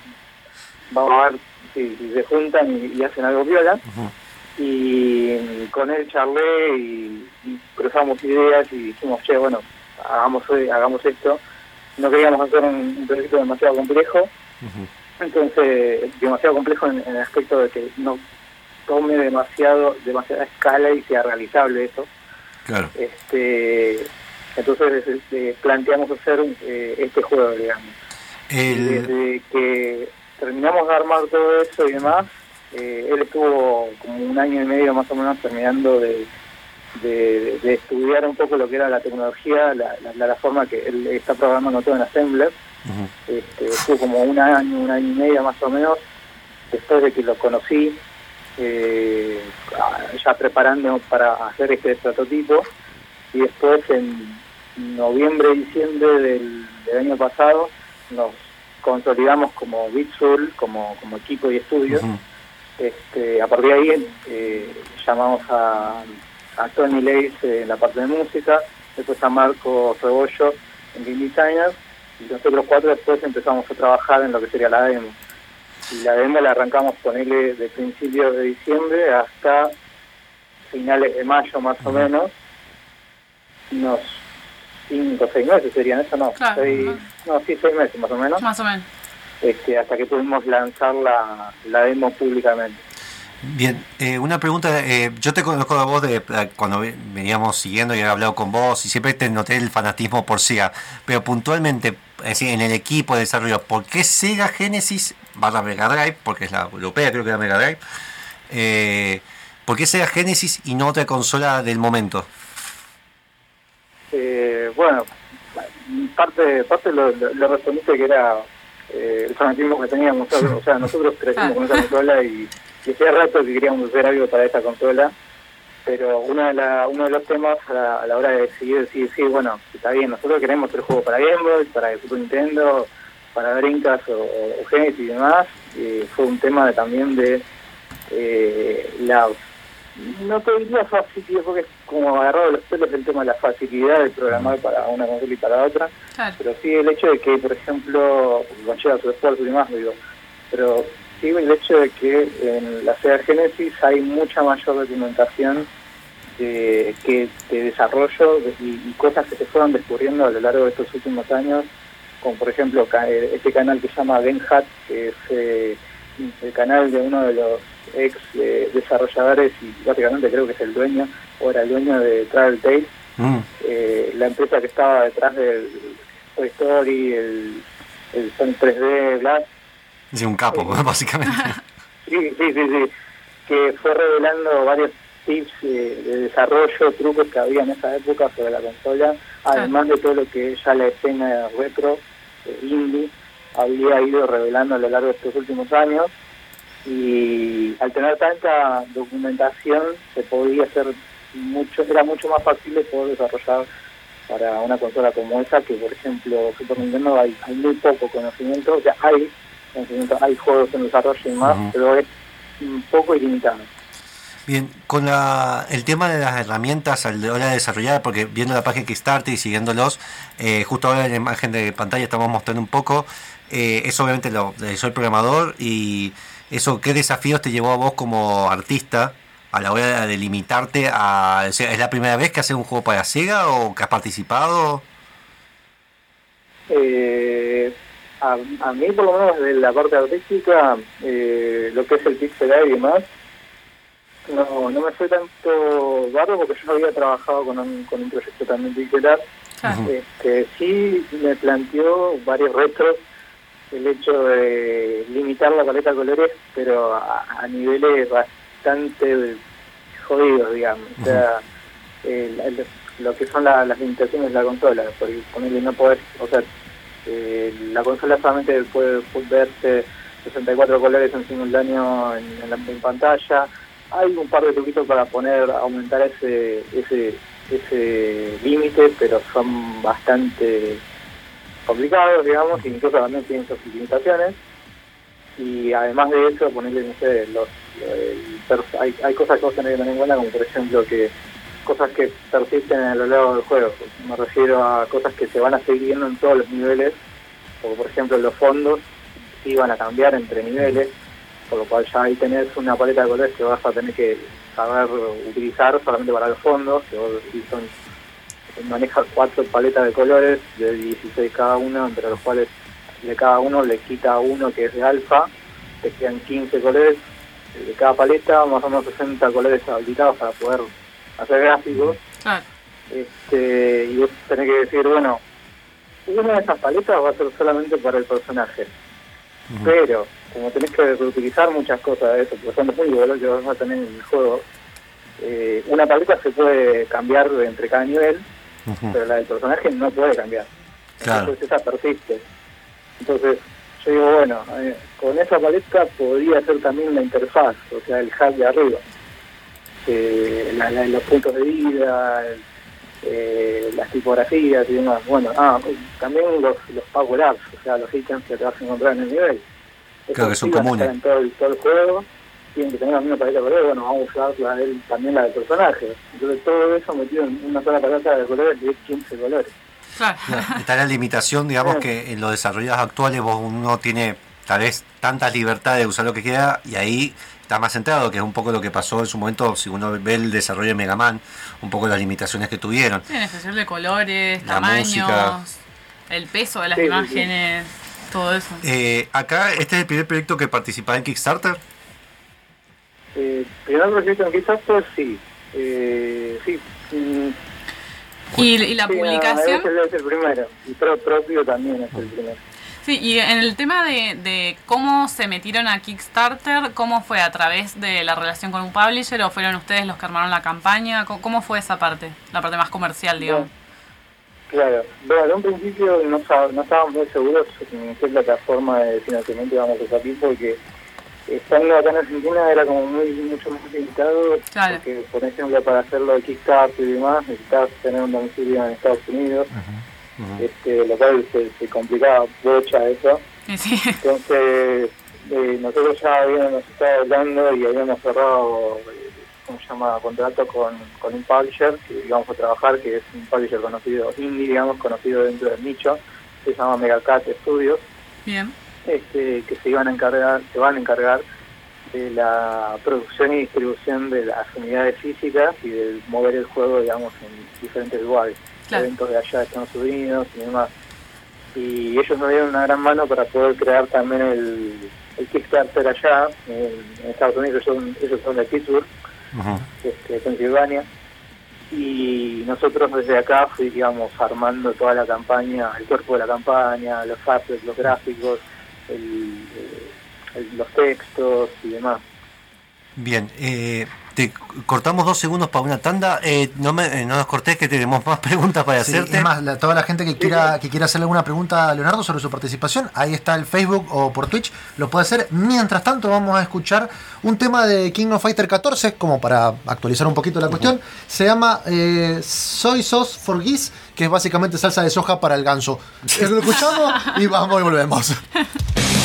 vamos a ver si, si se juntan y, y hacen algo viola. Y con él charlé y, y cruzamos ideas y dijimos, che, bueno, hagamos, hagamos esto. No queríamos hacer un, un proyecto demasiado complejo, entonces demasiado complejo en, en el aspecto de que no tome demasiado demasiada escala y sea realizable eso. Claro. Este, entonces este, planteamos hacer eh, este juego, digamos. El, desde que terminamos de armar todo eso y demás, eh, él estuvo como un año y medio más o menos terminando de, de, de estudiar un poco lo que era la tecnología, la, la, la forma que él está programando todo en Assembler. ujú. Este, estuvo como un año, un año y medio más o menos, después de que lo conocí, eh, ya preparando para hacer este prototipo. Y después en noviembre, diciembre del, del año pasado, nos consolidamos como Bitsul, como, como equipo y estudio. Este, a partir de ahí eh, llamamos a, a Tony Leis en la parte de música, después a Marco Rebollo en Game Designer, y nosotros cuatro después empezamos a trabajar en lo que sería la demo. Y la demo la arrancamos con él de principios de diciembre hasta finales de mayo más o menos, unos cinco o seis meses serían eso, no, Claro. seis, no, sí, seis meses más o menos Más o menos. este, hasta que pudimos lanzar la, la demo públicamente. Bien, eh, una pregunta, eh, yo te conozco a vos de eh, cuando ve- veníamos siguiendo y he hablado con vos y siempre te noté el fanatismo por Sega, pero puntualmente, es decir, en el equipo de desarrollo, ¿por qué Sega Genesis, barra Mega Drive, porque es la europea, creo que era Mega Drive, eh, ¿por qué Sega Genesis y no otra consola del momento? Eh, bueno, parte, parte lo, lo, lo respondiste que era eh, el fanatismo que teníamos o sea, nosotros crecimos con esa consola y, y hacía rato que queríamos hacer algo para esa consola, pero uno de, la, uno de los temas a la, a la hora de decidir, decir, sí, bueno, está bien, nosotros queremos hacer juego para Game Boy, para el Super Nintendo, para Dreamcast o, o Genesis y demás, y fue un tema de, también de eh, la no te diría facilidad porque es como agarrado de los pelos el tema de la facilidad de programar para una consola y para otra Claro. pero sí el hecho de que por ejemplo conlleva su esfuerzo y demás digo pero sí el hecho de que en la Sega Genesis hay mucha mayor documentación de, que de desarrollo de- y, y cosas que se fueron descubriendo a lo largo de estos últimos años como por ejemplo eh, este canal que se llama Benhat que es eh, el canal de uno de los ex eh, desarrolladores y básicamente creo que es el dueño o era el dueño de Travel Tales Mm, eh, la empresa que estaba detrás del Toy Story, el, el Sonic 3D, Blast, es un capo, [LAUGHS] básicamente. sí, sí, sí, sí, que fue revelando varios tips eh, de desarrollo, trucos que había en esa época sobre la consola, además de todo lo que ya la escena retro, eh, indie, había ido revelando a lo largo de estos últimos años. y al tener tanta documentación se podía hacer mucho, era mucho más fácil poder desarrollar para una consola como esa que por ejemplo Super Nintendo hay, hay muy poco conocimiento, o sea hay conocimiento, hay juegos en desarrollo y más, pero es un poco ilimitado. Bien, con la, el tema de las herramientas a la hora de desarrollar, porque viendo la página Kickstarter y siguiéndolos, eh, justo ahora en la imagen de pantalla estamos mostrando un poco, eh, eso obviamente lo, eh, soy programador y eso, ¿qué desafíos te llevó a vos como artista a la hora de limitarte a... o sea, ¿Es la primera vez que haces un juego para Sega o que has participado? Eh, a, a mí, por lo menos, de la parte artística, eh, lo que es el pixel art y demás, no, no me fue tanto barro porque yo había trabajado con un, con un proyecto también pixel art. Este, sí me planteó varios retos el hecho de limitar la paleta de colores, pero a, a niveles bastante jodidos, digamos. O sea, el- el- lo que son la- las limitaciones de la consola, porque ponerle no poder, o sea, eh, la consola solamente puede verse 64 colores en simultáneo en, la en pantalla. Hay un par de truquitos para poner, aumentar ese ese ese límite, pero son bastante complicados, digamos, y incluso también tienen sus limitaciones. Y además de eso, ponerle, no sé, los, pers- hay, hay cosas que vos tenés que tener en cuenta, como por ejemplo que cosas que persisten a lo largo del juego. Me refiero a cosas que se van a seguir viendo en todos los niveles, como por ejemplo los fondos sí van a cambiar entre niveles, por lo cual ya ahí tenés una paleta de colores que vas a tener que saber utilizar solamente para los fondos, que vos son maneja cuatro paletas de colores de 16 cada uno, entre los cuales de cada uno le quita uno que es de alfa, te quedan 15 colores de cada paleta, más o menos 60 colores habilitados para poder hacer gráficos. Este, y vos tenés que decir, bueno, una de esas paletas va a ser solamente para el personaje. Pero, como tenés que reutilizar muchas cosas de eso, porque son los únicos colores que vas a tener en el juego, eh, una paleta se puede cambiar entre cada nivel, pero la del personaje no puede cambiar. Claro. Entonces esa persiste. Entonces yo digo, bueno, eh, con esa paleta podría ser también la interfaz, o sea, el hub de arriba. Eh, la- la- los puntos de vida, eh, las tipografías y demás. Bueno, ah, también los, los power ups, o sea, los ítems que te vas a encontrar en el nivel. Claro, que Esos son comunes. En todo el, todo el juego tienen que tener la misma paleta de colores, bueno, vamos a usar la del- también la del personaje. Entonces todo eso metido en una sola paleta de colores de 15 colores. Claro. Está la limitación, digamos, Sí. que en los desarrollos actuales vos uno tiene tal vez tanta libertad de usar lo que quiera y ahí está más centrado, que es un poco lo que pasó en su momento, si uno ve el desarrollo de Mega Man, un poco las limitaciones que tuvieron. Sí, en especial de colores, La tamaños, música. el peso de las Sí, sí, sí. imágenes, todo eso. Eh, acá, este es el primer proyecto que participaba en Kickstarter. Eh, primer proyecto en Kickstarter, sí. Eh, sí. Y, y la sí, publicación, Es el, es el primero. Y pro, propio también es el primero. Sí, y en el tema de, de cómo se metieron a Kickstarter, ¿cómo fue? ¿A través de la relación con un publisher o fueron ustedes los que armaron la campaña? ¿Cómo, cómo fue esa parte? La parte más comercial, digamos. Claro. Bueno, en un principio no, no estábamos muy seguros en qué plataforma de financiamiento íbamos a usar porque estando acá en Argentina era como muy mucho más limitado Claro. porque por ejemplo para hacerlo de Kickstarter y demás necesitabas tener un domicilio en Estados Unidos este lo cual se, se complicaba bocha eso. Sí, entonces eh, nosotros ya habíamos estado hablando y habíamos cerrado eh, ¿cómo se llama? contrato con, con un publisher que íbamos a trabajar que es un publisher conocido indie digamos conocido dentro del nicho se llama Megacat Studios. Bien. este, que se iban a encargar, se van a encargar de la producción y distribución de las unidades físicas y de mover el juego, digamos, en diferentes lugares, Claro. eventos de allá de Estados Unidos y demás. Y ellos nos dieron una gran mano para poder crear también el, el Kickstarter allá, en, en Estados Unidos, ellos son, ellos son de Pittsburgh, este, Pensilvania. Y nosotros desde acá fui, digamos, armando toda la campaña, el cuerpo de la campaña, los assets, los gráficos, el, el- los textos y demás. Bien, eh, te cortamos dos segundos para una tanda. Eh, no, me, eh, no nos cortés que tenemos más [LAUGHS] preguntas para Sí, hacerte. es más, la- toda la gente que quiera, que quiera hacerle alguna pregunta a Leonardo sobre su participación, ahí está el Facebook o por Twitch, lo puede hacer. Mientras tanto, vamos a escuchar un tema de King of Fighter 14, como para actualizar un poquito la cuestión. Se llama eh, Soy Sauce for Geese, que es básicamente salsa de soja para el ganso. Lo escuchamos [LAUGHS] y vamos y volvemos. [LAUGHS]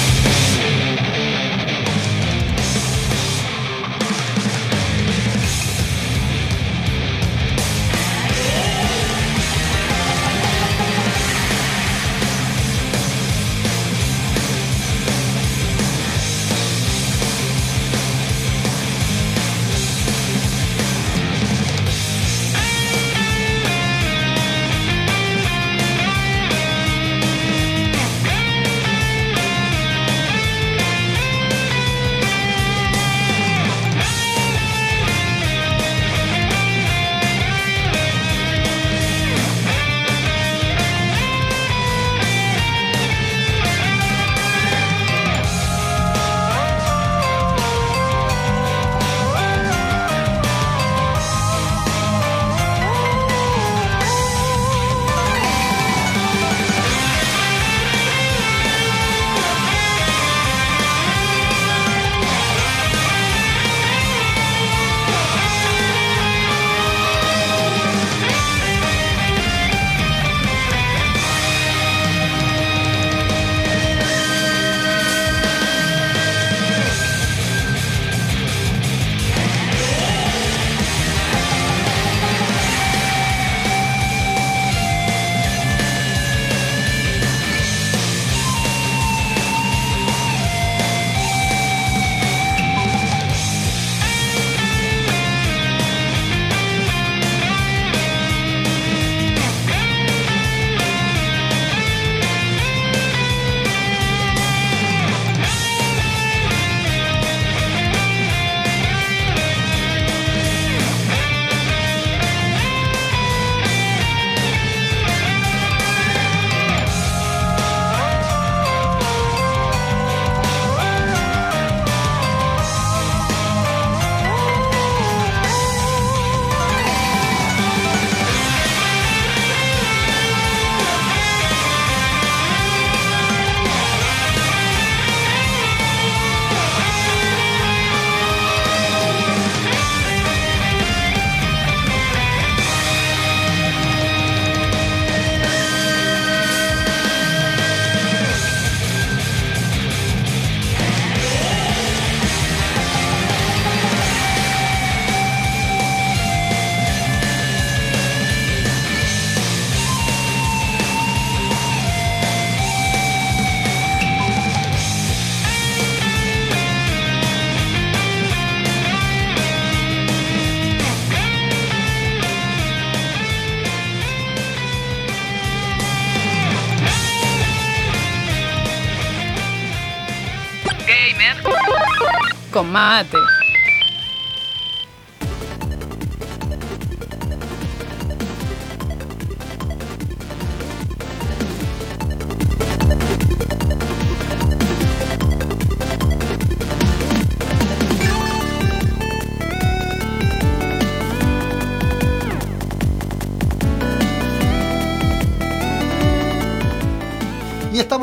Con mate.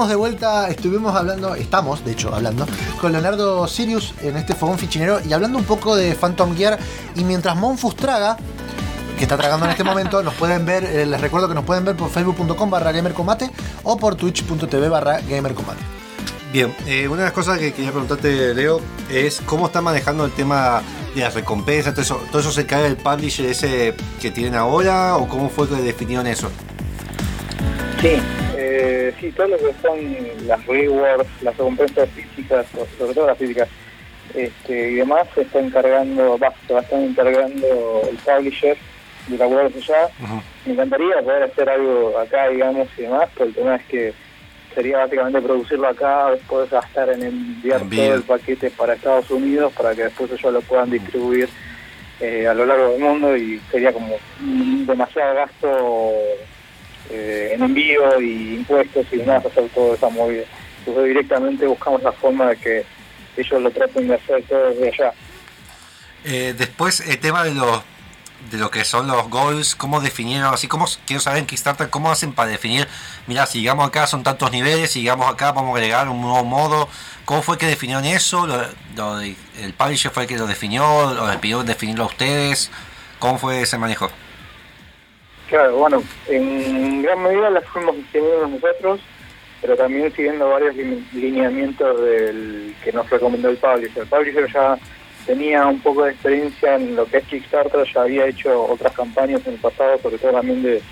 Estamos de vuelta, estuvimos hablando, estamos de hecho hablando, con Leonardo Sirius en este fogón fichinero y hablando un poco de Phantom Gear. Y mientras Monfus traga, que está tragando en este [LAUGHS] momento, nos pueden ver, eh, les recuerdo que nos pueden ver por facebook.com barra gamercombate o por twitch.tv barra gamercombate. Bien, eh, una de las cosas que quería preguntarte, Leo, es cómo está manejando el tema de las recompensas, todo eso, todo eso se cae del publisher ese que tienen ahora o cómo fue que definieron eso. Sí, eh, sí, todo lo que son las rewards, las recompensas físicas, sobre todo las físicas, este, y demás, se está encargando, va, se va a estar encargando el publisher de la web allá. Me encantaría poder hacer algo acá, digamos, y demás, pero el tema es que sería básicamente producirlo acá, después gastar en enviar todo el paquete para Estados Unidos, para que después ellos lo puedan distribuir eh, a lo largo del mundo y sería como demasiado gasto eh, en envío y impuestos y demás, hacer toda esa movida. Entonces directamente buscamos la forma de que ellos lo traten de hacer todo desde allá. Eh, después, el tema de los de lo que son los goals, cómo definieron, así como quiero saber en Kickstarter cómo hacen para definir, mira, si llegamos acá son tantos niveles, si llegamos acá vamos a agregar un nuevo modo, ¿cómo fue que definieron eso? Lo, lo ¿El publisher fue el que lo definió? ¿O les pidió definirlo a ustedes? ¿Cómo fue ese manejo? Claro, bueno, en gran medida las fuimos diseñando nosotros, pero también siguiendo varios line- lineamientos del que nos recomendó el publisher. El publisher ya tenía un poco de experiencia en lo que es Kickstarter, ya había hecho otras campañas en el pasado, sobre todo también de,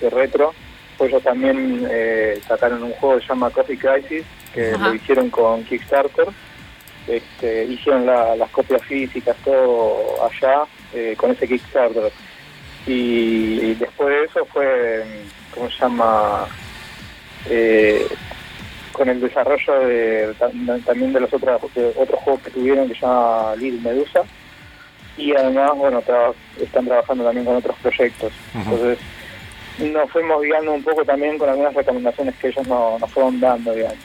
de retro. Pues ellos también eh, sacaron un juego que se llama Coffee Crisis, que Ajá. lo hicieron con Kickstarter. Este, hicieron la- las copias físicas, todo allá, eh, con ese Kickstarter. Y, y después de eso fue, ¿cómo se llama? Eh, con el desarrollo de, tam- también de los otros, de otros juegos que tuvieron que se llama Little Medusa. Y además, bueno, tra- están trabajando también con otros proyectos. Entonces, nos fuimos guiando un poco también con algunas recomendaciones que ellos no- nos fueron dando, digamos.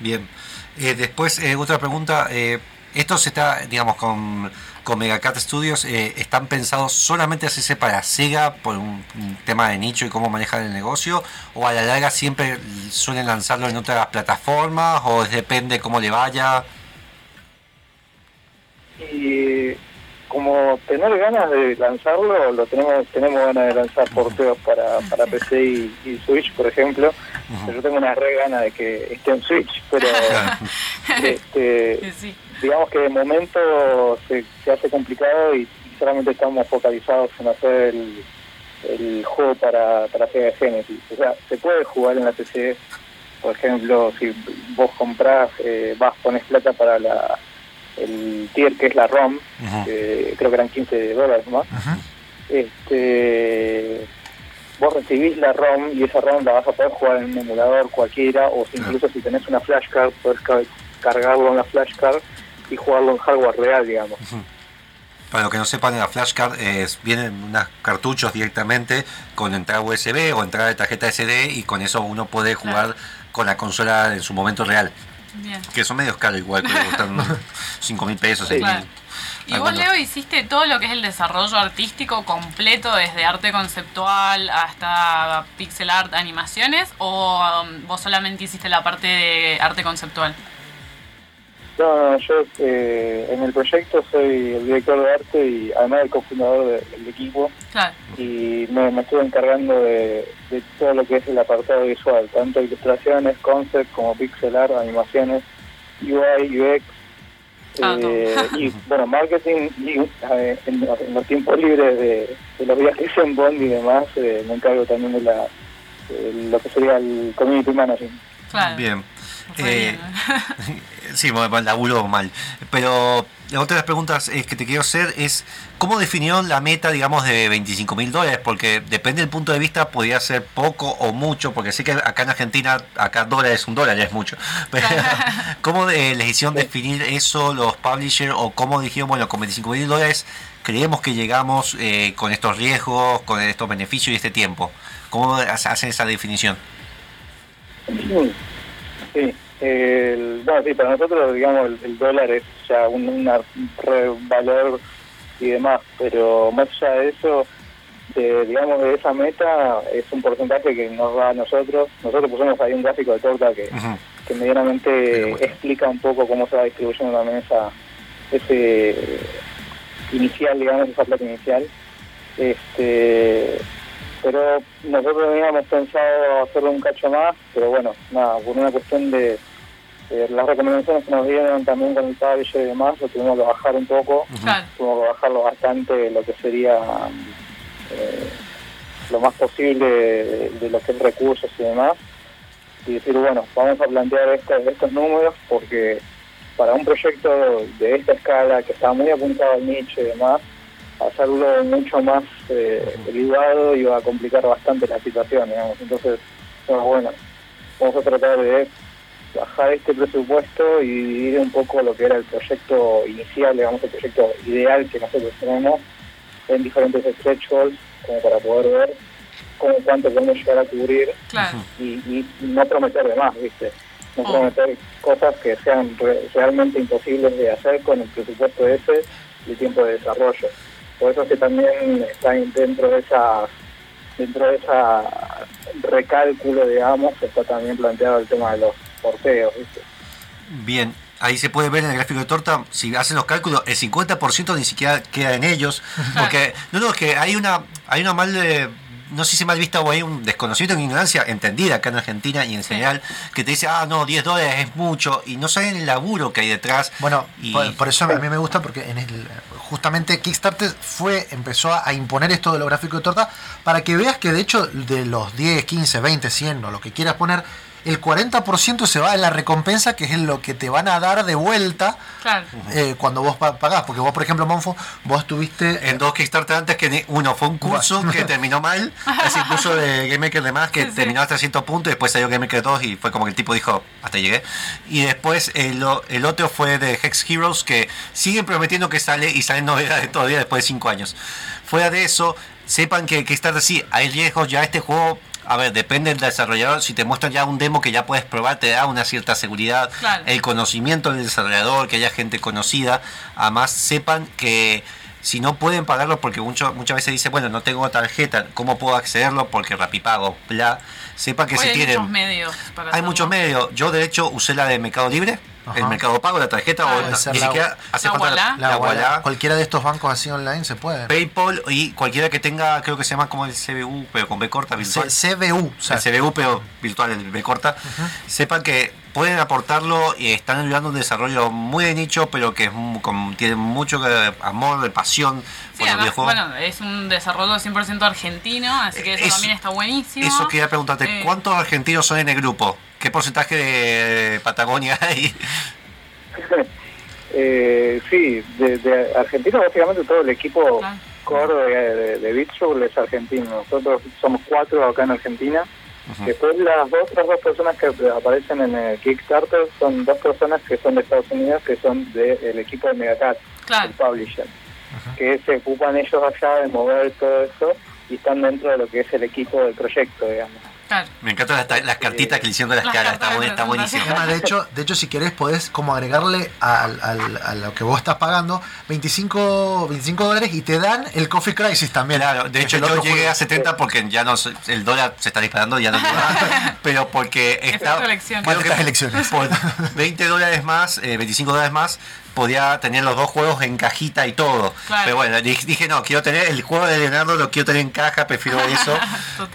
Bien. Eh, después, eh, otra pregunta. Eh, ¿Esto se está, digamos, con, con Megacat Studios, eh, están pensados solamente hacerse para Sega por un, un tema de nicho y cómo manejar el negocio? ¿O a la larga siempre suelen lanzarlo en otras plataformas? ¿O depende cómo le vaya? Y como tener ganas de lanzarlo, lo tenemos tenemos ganas de lanzar porteos para, para PC y, y Switch, por ejemplo. Yo tengo una re gana de que esté en Switch, pero [LAUGHS] este, [LAUGHS] sí. Digamos que de momento se, se hace complicado y solamente estamos focalizados en hacer el, el juego para, para Sega Genesis. O sea, se puede jugar en la PC, por ejemplo, si vos comprás, eh, vas, pones plata para la, el tier que es la ROM, creo que eran 15 dólares más. Este, vos recibís la ROM y esa ROM la vas a poder jugar en un emulador cualquiera, o si incluso si tenés una flashcard, podés ca- cargarlo en la flashcard y jugarlo en hardware real, digamos. Para los que no sepan, la flashcard es, vienen unos cartuchos directamente con entrada USB o entrada de tarjeta SD y con eso uno puede jugar con la consola en su momento real. Bien. Que son medios caros igual, que cuestan 5 mil pesos, 6 Claro. mil. Y vos. Leo, hiciste todo lo que es el desarrollo artístico completo, desde arte conceptual hasta pixel art, animaciones, o um, vos solamente hiciste la parte de arte conceptual? No, no, yo eh, en el proyecto soy el director de arte y además el cofundador de- del equipo Claro. y me, me estuve encargando de, de todo lo que es el apartado visual, tanto ilustraciones, concept como pixel art, animaciones, UI, UX, Ah, eh, y [LAUGHS] bueno, marketing y eh, en, en los tiempos libres de, de los viajes en Bond y demás, eh, me encargo también de la de lo que sería el community management. Claro. Bien. Eh, bien. [LAUGHS] sí, bueno, laburo mal. Pero la otra de las preguntas es que te quiero hacer es, ¿cómo definió la meta, digamos, de 25 mil dólares? Porque depende del punto de vista, podría ser poco o mucho, porque sé que acá en Argentina, acá dólar es un dólar, ya es mucho. [LAUGHS] Pero, ¿cómo eh, les hicieron definir eso los publishers o cómo dijeron, bueno, con 25 mil dólares creemos que llegamos eh, con estos riesgos, con estos beneficios y este tiempo? ¿Cómo hacen esa definición? Sí, el, no, sí, para nosotros, digamos, el, el dólar es ya un re- valor y demás, pero más allá de eso, de, digamos, de esa meta, es un porcentaje que nos da a nosotros. Nosotros pusimos ahí un gráfico de torta que medianamente explica un poco cómo se va distribuyendo también esa, ese inicial, digamos, esa plata inicial. Este, pero nosotros teníamos pensado hacerlo un cacho más, pero bueno, nada, por una cuestión de, las recomendaciones que nos dieron también con el publisher y demás, lo tuvimos que bajar un poco, Claro. tuvimos que bajarlo bastante lo que sería eh, lo más posible de, de lo que es recursos y demás, y decir, bueno, vamos a plantear estos, estos números porque para un proyecto de esta escala que está muy apuntado al nicho y demás, hacerlo mucho más eh, privado iba a complicar bastante la situación, digamos. Entonces, bueno, bueno, vamos a tratar de bajar este presupuesto y dividir un poco lo que era el proyecto inicial, digamos, el proyecto ideal que nosotros tenemos en diferentes stretch como para poder ver cómo cuánto podemos llegar a cubrir Claro. y, y no prometer de más, ¿viste? No Oh. prometer cosas que sean re- realmente imposibles de hacer con el presupuesto ese y tiempo de desarrollo. Por eso es que también está dentro de esa dentro de esa recálculo, digamos, está también planteado el tema de los sorteos. ¿viste? Bien, ahí se puede ver en el gráfico de torta, si hacen los cálculos, el 50% ni siquiera queda en ellos. [LAUGHS] Porque, no, no, es que hay una, hay una mal de, no sé si mal vista o hay un desconocimiento, una ignorancia entendida acá en Argentina y en general, que te dice, ah, no, 10 dólares es mucho, y no saben el laburo que hay detrás. Bueno, y, por, por eso a mí me gusta porque en el, justamente Kickstarter fue empezó a, a imponer esto de los gráficos de torta para que veas que de hecho de los 10, 15, 20, 100 o lo que quieras poner, el 40% se va en la recompensa que es lo que te van a dar de vuelta Claro. eh, cuando vos pa- pagás. Porque vos, por ejemplo, Monfo, vos tuviste en dos Kickstarter antes que uno fue un curso que terminó mal, ese curso de Game Maker de más que Sí, sí. terminó a 300 puntos y después salió Game Maker 2 y fue como que el tipo dijo, hasta llegué. Y después el, o- el otro fue de Hex Heroes que siguen prometiendo que sale y salen novedades todavía después de 5 años. Fuera de eso, sepan que Kickstarter sí, hay riesgos, ya este juego... A ver, depende del desarrollador. Si te muestran ya un demo que ya puedes probar, te da una cierta seguridad. Claro. El conocimiento del desarrollador, que haya gente conocida. Además, sepan que si no pueden pagarlo, porque mucho, muchas veces dice, bueno, no tengo tarjeta, ¿cómo puedo accederlo? Porque Rapipago, bla. Sepan que Hoy si hay tienen. muchos medios para Hay muchos medios. Yo, de hecho, usé la de Mercado Libre, Ajá. el Mercado Pago, la tarjeta, Ah, o ni la- siquiera hace la falta la, la Wallah, Wallah, cualquiera de estos bancos así online se puede. PayPal y cualquiera que tenga, creo que se llama como el CBU, pero con B corta, virtual. C- CBU, o sea, el CBU, pero virtual, el B corta, sepan que pueden aportarlo y están ayudando a un desarrollo muy de nicho, pero que es con- tiene mucho amor, pasión Sí, por el además, videojuego. bueno, es un desarrollo 100% argentino, así que eso, Eso- también está buenísimo. Eso quería preguntarte, Eh, ¿cuántos argentinos son en el grupo? ¿Qué porcentaje de Patagonia hay? [LAUGHS] Eh, sí, de, de Argentina básicamente todo el equipo Claro. core de, de, de es argentino. Nosotros somos cuatro acá en Argentina. Después las dos, otras dos personas que aparecen en el Kickstarter son dos personas que son de Estados Unidos, que son del equipo de Megacat, Claro. el publisher, que se ocupan ellos allá de mover todo eso y están dentro de lo que es el equipo del proyecto, digamos. Claro. Me encantan las, las cartitas que le hicieron de las Las caras, está, buen- está buenísimo. De hecho, de hecho, si querés, podés como agregarle al, al- a lo que vos estás pagando 25, 25 dólares y te dan el Coffee Crisis también. Claro, de hecho yo llegué a 70 porque ya no sé, el dólar se está disparando, ya no [LAUGHS] pero porque elecciones. creo que elecciones. por 20 dólares más, eh, 25 dólares más podía tener los dos juegos en cajita y todo. Claro. Pero bueno, dije, no, quiero tener el juego de Leonardo, lo quiero tener en caja, prefiero [LAUGHS] eso.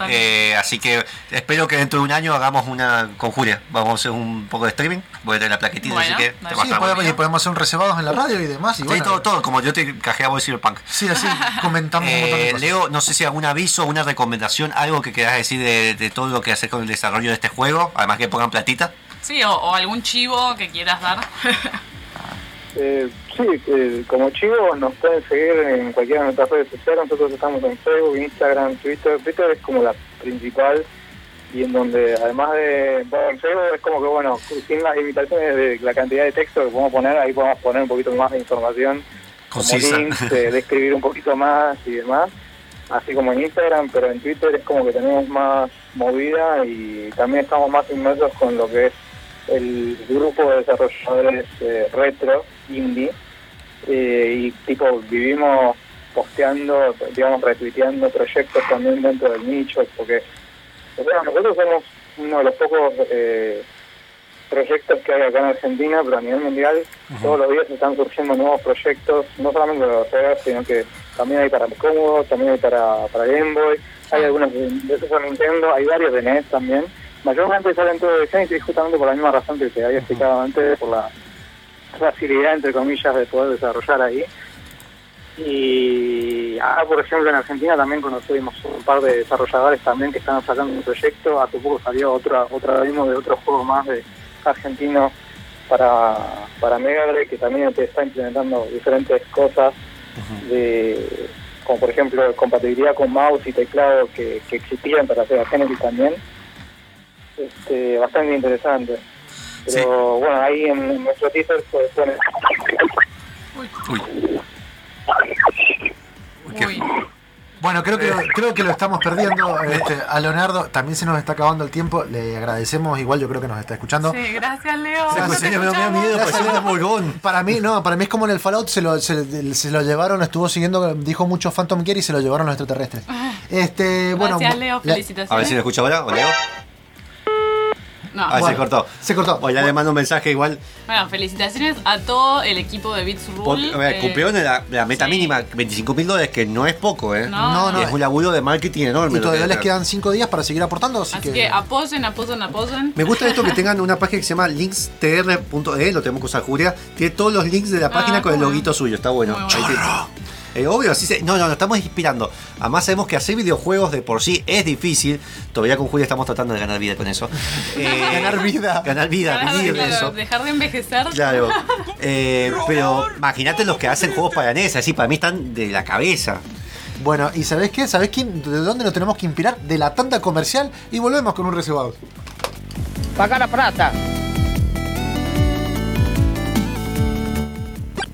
Eh, así que espero que dentro de un año hagamos una con Julia. Vamos a hacer un poco de streaming. Voy a tener la plaquetita, Bueno, así que te Sí, podemos, podemos hacer un reservados en la radio y demás. Y Sí, bueno, todo, todo, como yo te cajeaba Cyberpunk. Sí, así [LAUGHS] comentamos un montón de Eh, cosas. Leo, no sé si algún aviso, una recomendación, algo que quieras decir de, de todo lo que haces con el desarrollo de este juego, además que pongan platita. Sí, o, o algún chivo que quieras dar. [LAUGHS] Eh, sí, eh, como chivos nos pueden seguir en cualquiera de nuestras redes sociales. Nosotros estamos en Facebook, Instagram, Twitter. Twitter es como la principal y en donde además de bueno, en Facebook es como que bueno, sin las limitaciones de la cantidad de texto que podemos poner, ahí podemos poner un poquito más de información, como links, eh, describir un poquito más y demás. Así como en Instagram, pero en Twitter es como que tenemos más movida y también estamos más inmersos con lo que es el grupo de desarrolladores eh, retro, indie, eh, y tipo vivimos posteando, digamos, retuiteando proyectos también dentro del nicho, porque o sea, nosotros somos uno de los pocos eh, proyectos que hay acá en Argentina, pero a nivel mundial todos los días están surgiendo nuevos proyectos, no solamente de los sino que también hay para el Cómodo, también hay para, para Game Boy, hay algunos de, de Super Nintendo, hay varios de NES también. Mayormente salen todos de Genesis justamente por la misma razón que te había explicado antes, por la facilidad, entre comillas, de poder desarrollar ahí. Y acá, por ejemplo, en Argentina también conocimos un par de desarrolladores también que están sacando un proyecto. Hace poco salió otra otra demo de otro juego más de argentino para, para Mega que también te está implementando diferentes cosas, de como por ejemplo compatibilidad con mouse y teclado que, que existían para hacer Genesis también. Este, bastante interesante. Pero bueno, ahí en, en nuestro teaser pues, pone Uy. Uy, qué- Uy. Bueno, creo que, lo, creo que lo estamos perdiendo. Este, a Leonardo también se nos está acabando el tiempo. Le agradecemos, igual yo creo que nos está escuchando. Sí, gracias, Leo. Sí, No pues, me da miedo, Gracias, Leo. molgón. Para mí, no, para mí es como en el Fallout se lo, se, se lo llevaron, estuvo siguiendo, dijo mucho Phantom Gear y se lo llevaron los extraterrestres. Este, bueno, Gracias, Leo. Felicitaciones. A ver si me escucha ahora, ¿o Leo? No. Ah, se Bueno, cortó. Se cortó. O ya le mando un mensaje igual. Bueno, felicitaciones a todo el equipo de Beats Rule. Ver, eh, cumplieron la, la meta sí. mínima, 25 mil dólares, que no es poco, ¿eh? No, No, no, es un laburo de marketing enorme. Y todavía que- les quedan 5 días para seguir aportando, así, Así que apoyen, apoyen, apoyen. Me gusta esto que [LAUGHS] tengan una página que se llama linkstr.e, lo tenemos que usar Julia. Tiene todos los links de la Ah, página con el bueno. loguito suyo, está bueno. Ahí bueno. Eh, obvio, así se. No, no, nos estamos inspirando. Además, sabemos que hacer videojuegos de por sí es difícil. Todavía con Julia estamos tratando de ganar vida con eso. [LAUGHS] Eh, Ganar vida. Ganar vida, Dejar de- vivir de claro, eso. Dejar de envejecer. Claro. [LAUGHS] Eh, pero imagínate los que hacen juegos para NES, así para mí están de la cabeza. Bueno, ¿y sabés qué? ¿Sabés quién, de dónde nos tenemos que inspirar? De la tanda comercial y volvemos con un reservado. Paga la plata.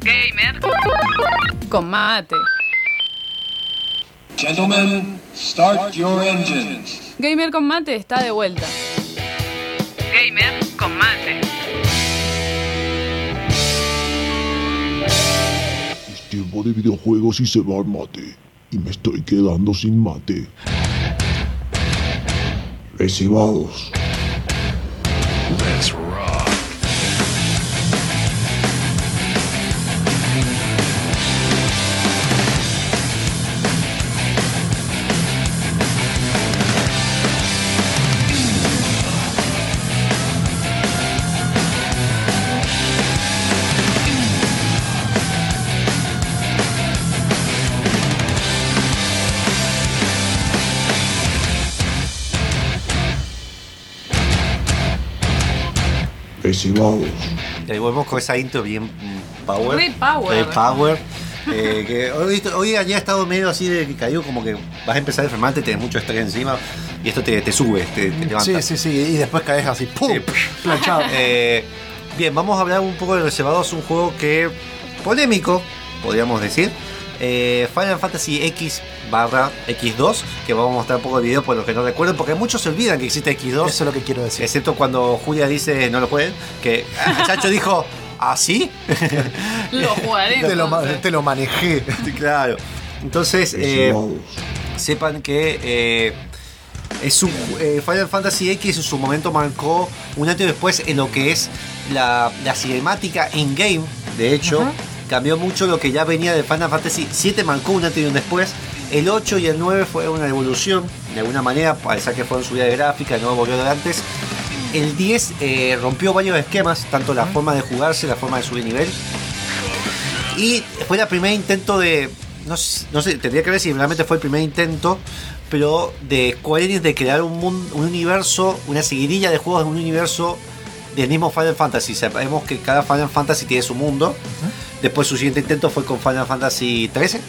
Gamer. Con mate. Gentlemen, start your engines. Gamer con mate está de vuelta. Gamer con mate. Es tiempo de videojuegos y se va el mate. Y me estoy quedando sin mate. Recibados. Recibados. Y ahí volvemos con esa intro bien power. Re power. Power. Eh, que hoy, hoy ya he estado medio así de que cayó como que vas a empezar a enfermarte, tenés mucho estrés encima y esto te, te sube, te, te levanta. Sí, sí, sí. Y después caes así. ¡Pum! Sí. Planchado. [LAUGHS] Eh, bien, vamos a hablar un poco de Reservados, un juego que polémico, podríamos decir. Eh, Final Fantasy X barra X2, que vamos a mostrar un poco de video por los que no recuerden, porque muchos se olvidan que existe X2, Eso es lo que quiero decir. excepto cuando Julia dice no lo jueguen, que ah, Chacho dijo, [LAUGHS] ¿ah, sí? [LAUGHS] Lo jugaré. Te lo, te lo manejé. claro. Entonces, eh, sepan que eh, es un, eh, Final Fantasy X en su momento marcó un antes y después en lo que es la, la cinemática in-game. De hecho, cambió mucho lo que ya venía de Final Fantasy 7, marcó un antes y un después. El 8 y el 9 fue una evolución, de alguna manera, parece que fueron subida de gráfica, no volvió de antes. El 10 eh, rompió varios esquemas, tanto la forma de jugarse, la forma de subir nivel. Y fue el primer intento de. No, sé- no sé, tendría que ver si realmente fue el primer intento, pero de Square Enix de crear un, mun- un universo, una seguidilla de juegos de un universo del mismo Final Fantasy. Sabemos que cada Final Fantasy tiene su mundo. Después su siguiente intento fue con Final Fantasy 13.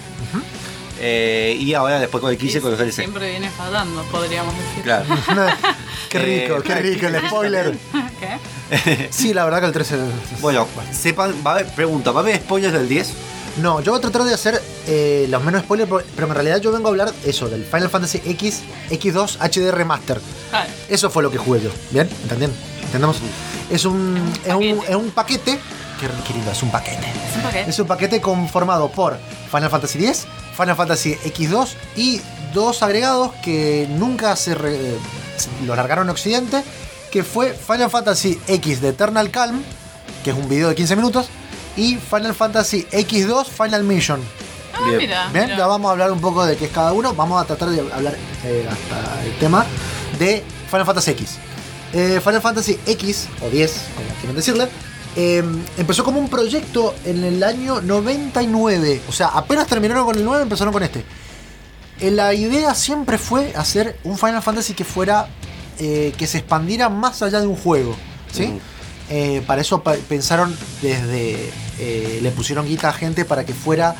y ahora después con el 15 con los DLC. Siempre viene fallando, podríamos decir. Claro. [LAUGHS] qué rico, Eh, qué rico el spoiler. [LAUGHS] ¿Qué? Sí, la verdad que el 13. Bueno, sepan, va a haber, pregunta, ¿va a haber spoilers del 10? No, yo voy a tratar de hacer eh, los menos spoilers, pero en realidad yo vengo a hablar eso, del Final Fantasy X, X2 HD Remaster. Eso fue lo que jugué yo. ¿Bien? ¿Entendien? ¿Entendemos? Es un, es un, Paquete. es un paquete. Qué, lindo, es un paquete. Es un paquete. Es un paquete conformado por Final Fantasy X, Final Fantasy X2 y dos agregados que nunca se, re- se- lo largaron en Occidente, que fue Final Fantasy X de Eternal Calm, que es un video de 15 minutos, y Final Fantasy X2 Final Mission. Ah, Bien. mira. Bien, mira. ya vamos a hablar un poco de qué es cada uno. Vamos a tratar de hablar eh, hasta el tema de Final Fantasy X. Eh, Final Fantasy X, o 10, como quieran decirle, eh, empezó como un proyecto en el año 99. O sea, apenas terminaron con el 9, empezaron con este. Eh, la idea siempre fue hacer un Final Fantasy que fuera. eh, que se expandiera más allá de un juego. ¿sí? Mm. Eh, para eso pa- pensaron desde. le pusieron guita a gente para que fuera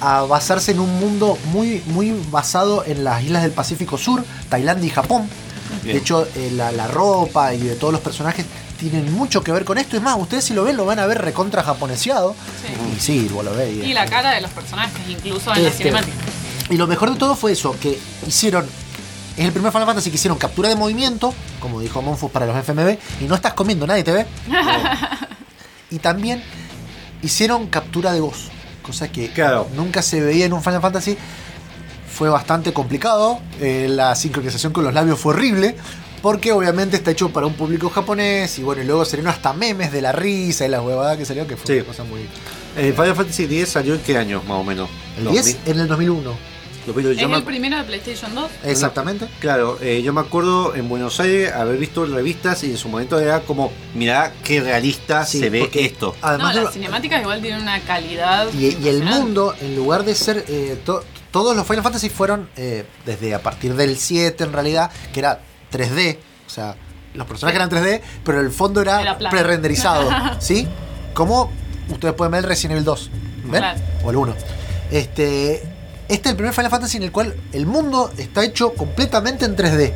a basarse en un mundo muy, muy basado en las islas del Pacífico Sur, Tailandia y Japón. Bien. De hecho, eh, la, la ropa y de todos los personajes tienen mucho que ver con esto. Es más, ustedes si lo ven, lo van a ver recontra japoneseado. Sí. Y sí, vos lo ves. Y la cara de los personajes, incluso en la Este, cinemática. Y lo mejor de todo fue eso, que hicieron. Es el primer Final Fantasy que hicieron captura de movimiento, como dijo Monfus para los FMV, y no estás comiendo, nadie te ve. [LAUGHS] y también hicieron captura de voz, cosa que Claro. nunca se veía en un Final Fantasy. Fue bastante complicado, eh, la sincronización con los labios fue horrible, porque obviamente está hecho para un público japonés, y bueno, y luego salieron hasta memes de la risa y la huevada que salió, que fue Sí. una cosa muy... ¿El Final Fantasy X salió en qué año, más o menos? El 2000, 10 en el 2001, 2000, yo ¿Es me el primero de PlayStation 2? exactamente. Claro, eh, yo me acuerdo en Buenos Aires haber visto revistas y en su momento era como, mirá qué realista Sí, se ve esto. Además, no, lo- las cinemáticas igual tienen una calidad. Y, y el mundo, en lugar de ser. eh, to- todos los Final Fantasy fueron eh, desde a partir del 7, en realidad, que era 3D. O sea, los personajes eran 3D, pero el fondo era, Era pre-renderizado. [LAUGHS] ¿Sí? Como ustedes pueden ver el Resident Evil 2. ¿Ven? Claro. O el 1. Este, este es el primer Final Fantasy en el cual el mundo está hecho completamente en 3D.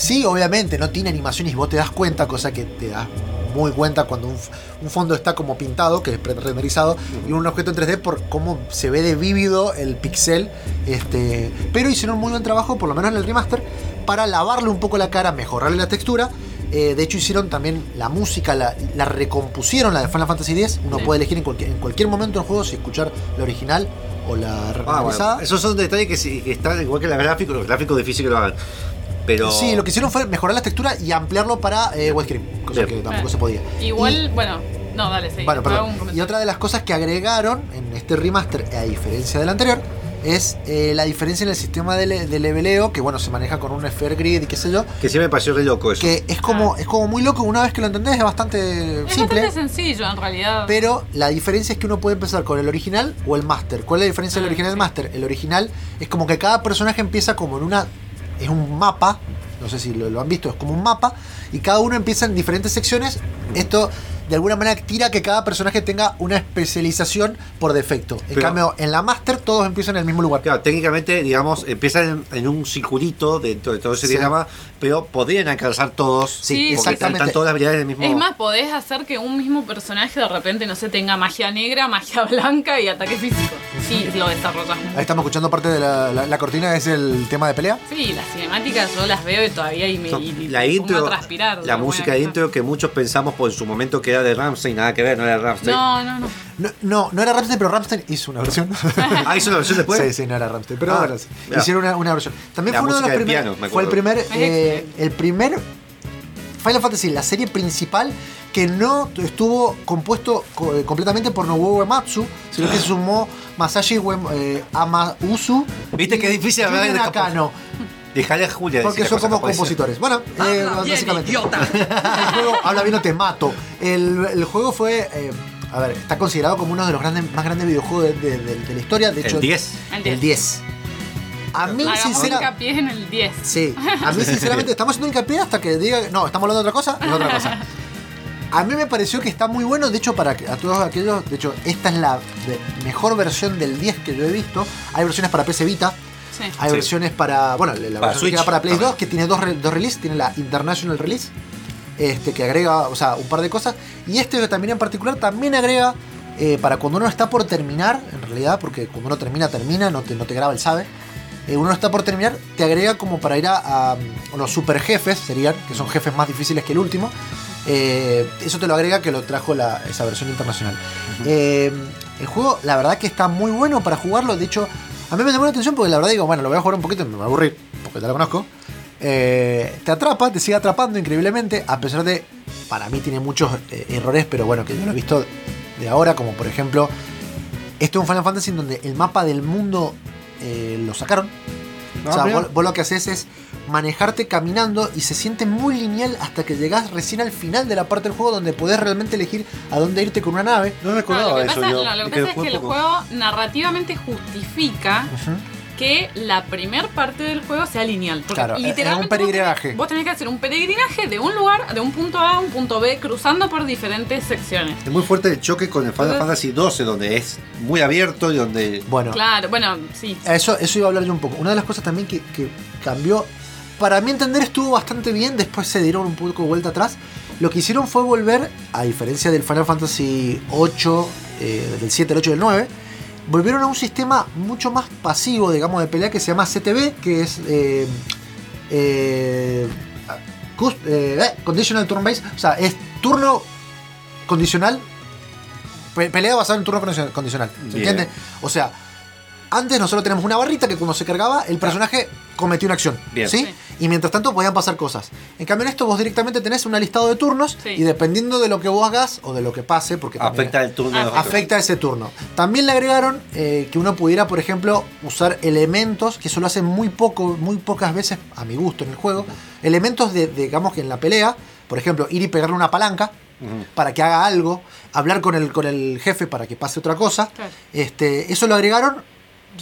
Sí, obviamente, no tiene animaciones y vos te das cuenta, cosa que te das muy cuenta cuando un, un fondo está como pintado, que es pre-renderizado, y un objeto en 3D por cómo se ve de vívido el pixel. Este, pero hicieron un muy buen trabajo, por lo menos en el remaster, para lavarle un poco la cara, mejorarle la textura. Eh, de hecho, hicieron también la música, la, la recompusieron, la de Final Fantasy X. Uno Sí. puede elegir en cualquier, en cualquier momento del juego si escuchar la original o la Ah, bueno, esos son detalles que, que están igual que los gráficos, los gráficos difícil que lo hagan. Pero Sí, lo que hicieron fue mejorar la textura y ampliarlo para eh, widescreen, cosa Bien. que tampoco se podía. Igual, bueno, no, dale, sí. Bueno, perdón. Y otra de las cosas que agregaron en este remaster, a diferencia del anterior, es eh, la diferencia en el sistema de, le- de leveleo, que bueno, se maneja con un Sphere Grid y qué sé yo, que sí me pareció re loco eso. que es como, es como muy loco, una vez que lo entendés es bastante Es simple. bastante sencillo en realidad. Pero la diferencia es que uno puede empezar con el original o el master. ¿Cuál es la diferencia del Ah, original y el sí. master? El original es como que cada personaje empieza como en una. Es un mapa. No sé si lo, lo han visto, es como un mapa. Y cada uno empieza en diferentes secciones. Esto de alguna manera tira que cada personaje tenga una especialización por defecto. En Pero- cambio, en la master todos empiezan en el mismo lugar. Claro, técnicamente, digamos, empiezan en, en un circulito dentro de todo ese Sí. diagrama, pero podrían alcanzar todos. Sí, porque exactamente. Están todas las habilidades del mismo. Es más, podés hacer que un mismo personaje de repente, no sé, tenga magia negra, magia [LAUGHS] blanca y ataque físico. Sí, lo desarrollas. Ahí estamos escuchando parte de la, la- la cortina, es el tema de pelea. Sí, las cinemáticas yo las veo y todavía y me, y- y la pongo intro, a transpirar. la música de que intro que muchos pensamos por en su momento que era de Ramsey, nada que ver, no era de. Ramsey. No, no, no. No, no, no era Ramstein, pero Ramstein hizo una versión. [LAUGHS] Ah, hizo una versión después. Sí, sí, no era Ramstein, pero Ah, bueno, sí. hicieron una, una versión. También La fue uno de los primeros. piano, me fue el primer, eh, el primer Final Fantasy, la serie principal que no estuvo compuesto co- eh, completamente por Nobuo Uematsu, sino que se sumó Masashi Uem- eh, Amausu. Viste que es difícil hablar de Nakano, Dejale a Julia. porque son como ser. compositores. Bueno, eh, básicamente. [LAUGHS] el juego, habla bien o te mato. El, el juego fue. eh, a ver, está considerado como uno de los grandes, más grandes videojuegos de, de- de- de la historia. De hecho, El 10. El El 10. 10. A mí, Hagamos sincera, hincapié en el 10. Sí, a mí [LAUGHS] sinceramente estamos haciendo hincapié hasta que diga, no, estamos hablando de otra cosa, es otra cosa. [LAUGHS] A mí me pareció que está muy bueno, de hecho para que- a todos aquellos, de hecho esta es la mejor versión del 10 que yo he visto. Hay versiones para PC Vita, Sí. hay Sí. versiones para, bueno, la Para versión que Switch para Play también. 2 que tiene dos, re- dos releases, tiene la International Release, este que agrega, o sea, un par de cosas y este también en particular también agrega eh, para cuando uno está por terminar, en realidad, porque cuando uno termina termina, no te, no te graba el sabe. Eh, uno está por terminar, te agrega como para ir a, a, los super jefes, serían, que son jefes más difíciles que el último. Eh, eso te lo agrega que lo trajo la, esa versión internacional. Eh, el juego, la verdad que está muy bueno para jugarlo. De hecho, a mí me llamó la atención porque la verdad digo, bueno, lo voy a jugar un poquito, me va a aburrir, porque ya lo conozco. Eh, te atrapa, te sigue atrapando increíblemente, a pesar de, para mí tiene muchos eh, errores, pero bueno, que yo lo he visto de ahora, como por ejemplo, esto es un Final Fantasy en donde el mapa del mundo eh, lo sacaron. o sea, vos, vos lo que haces es manejarte caminando y se siente muy lineal hasta que llegás recién al final de la parte del juego donde podés realmente elegir a dónde irte con una nave. No me No, lo acordaba que de eso pasa, yo. no, lo que pasa es que el juego narrativamente justifica. Que la primer parte del juego sea lineal. Porque Claro, es un literalmente vos peregrinaje. tenés- Vos tenés que hacer un peregrinaje de un lugar, de un punto A a un punto B, cruzando por diferentes secciones. Es muy fuerte el choque con el Final Fantasy 12, donde es muy abierto y donde. Bueno, Claro, bueno, sí. Eso, eso iba a hablar yo un poco. Una de las cosas también que, que cambió, para mi entender estuvo bastante bien, después se dieron un poco de vuelta atrás. Lo que hicieron fue volver, a diferencia del Final Fantasy 8, eh, del 7, el 8 y el 9, volvieron a un sistema mucho más pasivo, digamos, de pelea que se llama CTB, que es eh, eh, eh, eh, Conditional Turn Base, o sea, es turno condicional, pe- pelea basada en turno condicio- condicional, ¿se Bien. entiende? O sea, antes nosotros tenemos una barrita que cuando se cargaba, el personaje cometió una acción, Bien. ¿sí? Sí. Y mientras tanto podían pasar cosas. En cambio, en esto vos directamente tenés un listado de turnos Sí. y dependiendo de lo que vos hagas o de lo que pase, porque Afecta el turno afecta ese turno. También le agregaron eh, que uno pudiera, por ejemplo, usar elementos, que eso lo hacen muy poco, muy pocas veces, a mi gusto, en el juego. Elementos de, de, digamos que en la pelea, por ejemplo, ir y pegarle una palanca para que haga algo, hablar con el, con el jefe para que pase otra cosa. Claro. Este, eso lo agregaron.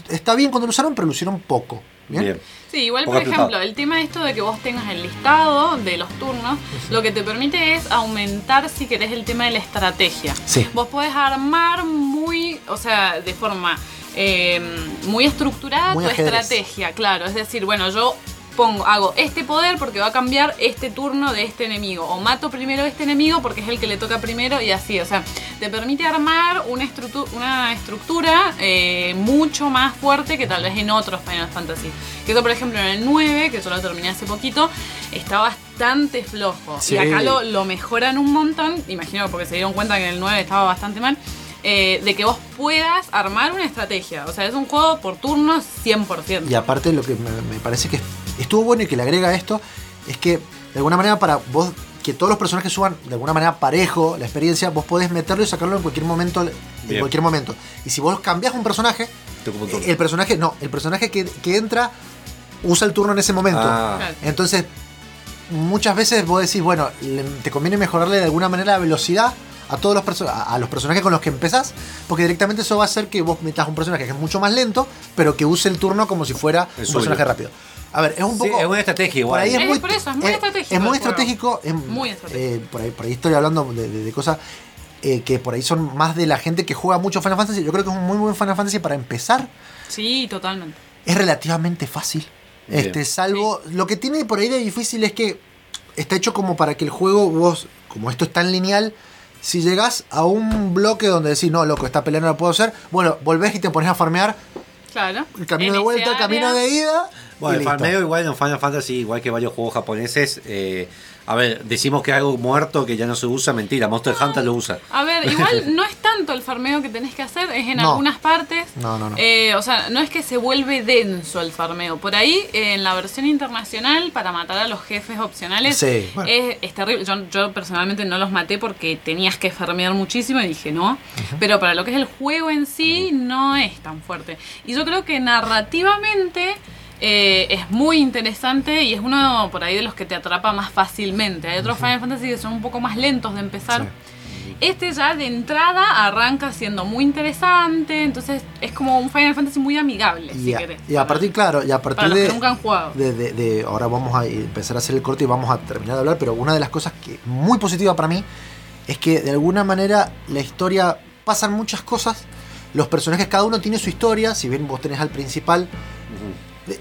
Está bien cuando lo usaron, pero lo hicieron poco. Bien. Bien. Sí, igual Poco por ejemplo, el tema de esto de que vos tengas el listado de los turnos, lo que te permite es aumentar si querés el tema de la estrategia. Sí. Vos podés armar muy, o sea, de forma eh, muy estructurada Muy tu ajedrez. estrategia, claro. Es decir, bueno, yo pongo, hago este poder porque va a cambiar este turno de este enemigo. O mato primero este enemigo porque es el que le toca primero y así. O sea, te permite armar una, estructu- una estructura eh, mucho más fuerte que tal vez en otros Final Fantasy. Que eso, por ejemplo, en el 9, que yo lo terminé hace poquito, está bastante flojo. Sí. Y acá lo, lo mejoran un montón. Imagino porque se dieron cuenta que en el 9 estaba bastante mal. eh, de que vos puedas armar una estrategia. O sea, es un juego por turnos 100%. Y aparte lo que me, me parece que estuvo bueno y que le agrega esto es que de alguna manera para vos que todos los personajes suban de alguna manera parejo la experiencia, vos podés meterlo y sacarlo en cualquier momento en Bien. cualquier momento. Y si vos cambiás un personaje, el personaje no, el personaje que, que entra usa el turno en ese momento. Ah. Entonces, muchas veces vos decís, bueno, te conviene mejorarle de alguna manera la velocidad a todos los perso- a los personajes con los que empezás, porque directamente eso va a hacer que vos metas un personaje que es mucho más lento, pero que use el turno como si fuera un suyo. personaje rápido. A ver, es un Sí, poco es una estrategia igual. por ahí es Eh, muy, por eso, es muy estratégico Es muy estratégico. es- Muy estratégico. eh, por, ahí, por ahí estoy hablando de, de- de cosas eh, que por ahí son más de la gente que juega mucho Final Fantasy. Yo creo que es un muy buen Final Fantasy para empezar. Sí, totalmente. Es relativamente fácil. Bien. Este, salvo. Lo que tiene por ahí de difícil es que está hecho como para que el juego, vos, como esto es tan lineal, si llegás a un bloque donde decís, no, loco, esta pelea no la puedo hacer, bueno, volvés y te pones a farmear Claro. el camino En de vuelta, el camino de ida. Bueno, el farmeo igual en Final Fantasy, igual que varios juegos japoneses, eh, a ver, decimos que es algo muerto que ya no se usa, mentira, Monster Hunter lo usa. A ver, igual [LAUGHS] no es tanto el farmeo que tenés que hacer, es en No. algunas partes. No, no, no. Eh, o sea, no es que se vuelve denso el farmeo. Por ahí, eh, en la versión internacional, para matar a los jefes opcionales, Sí, bueno. es, es terrible. Yo, yo personalmente no los maté porque tenías que farmear muchísimo y dije no. Pero para lo que es el juego en sí, no es tan fuerte. Y yo creo que narrativamente. Eh, es muy interesante y es uno por ahí de los que te atrapa más fácilmente. Hay otros Final Fantasy que son un poco más lentos de empezar. Este ya de entrada arranca siendo muy interesante, entonces es como un Final Fantasy muy amigable, Y, si a, querés. y a partir, claro, y a para partir los de, que nunca han jugado. de, de- de- ahora vamos a empezar a hacer el corte y vamos a terminar de hablar, pero una de las cosas que muy positiva para mí es que de alguna manera la historia pasan muchas cosas, los personajes cada uno tiene su historia, si bien vos tenés al principal,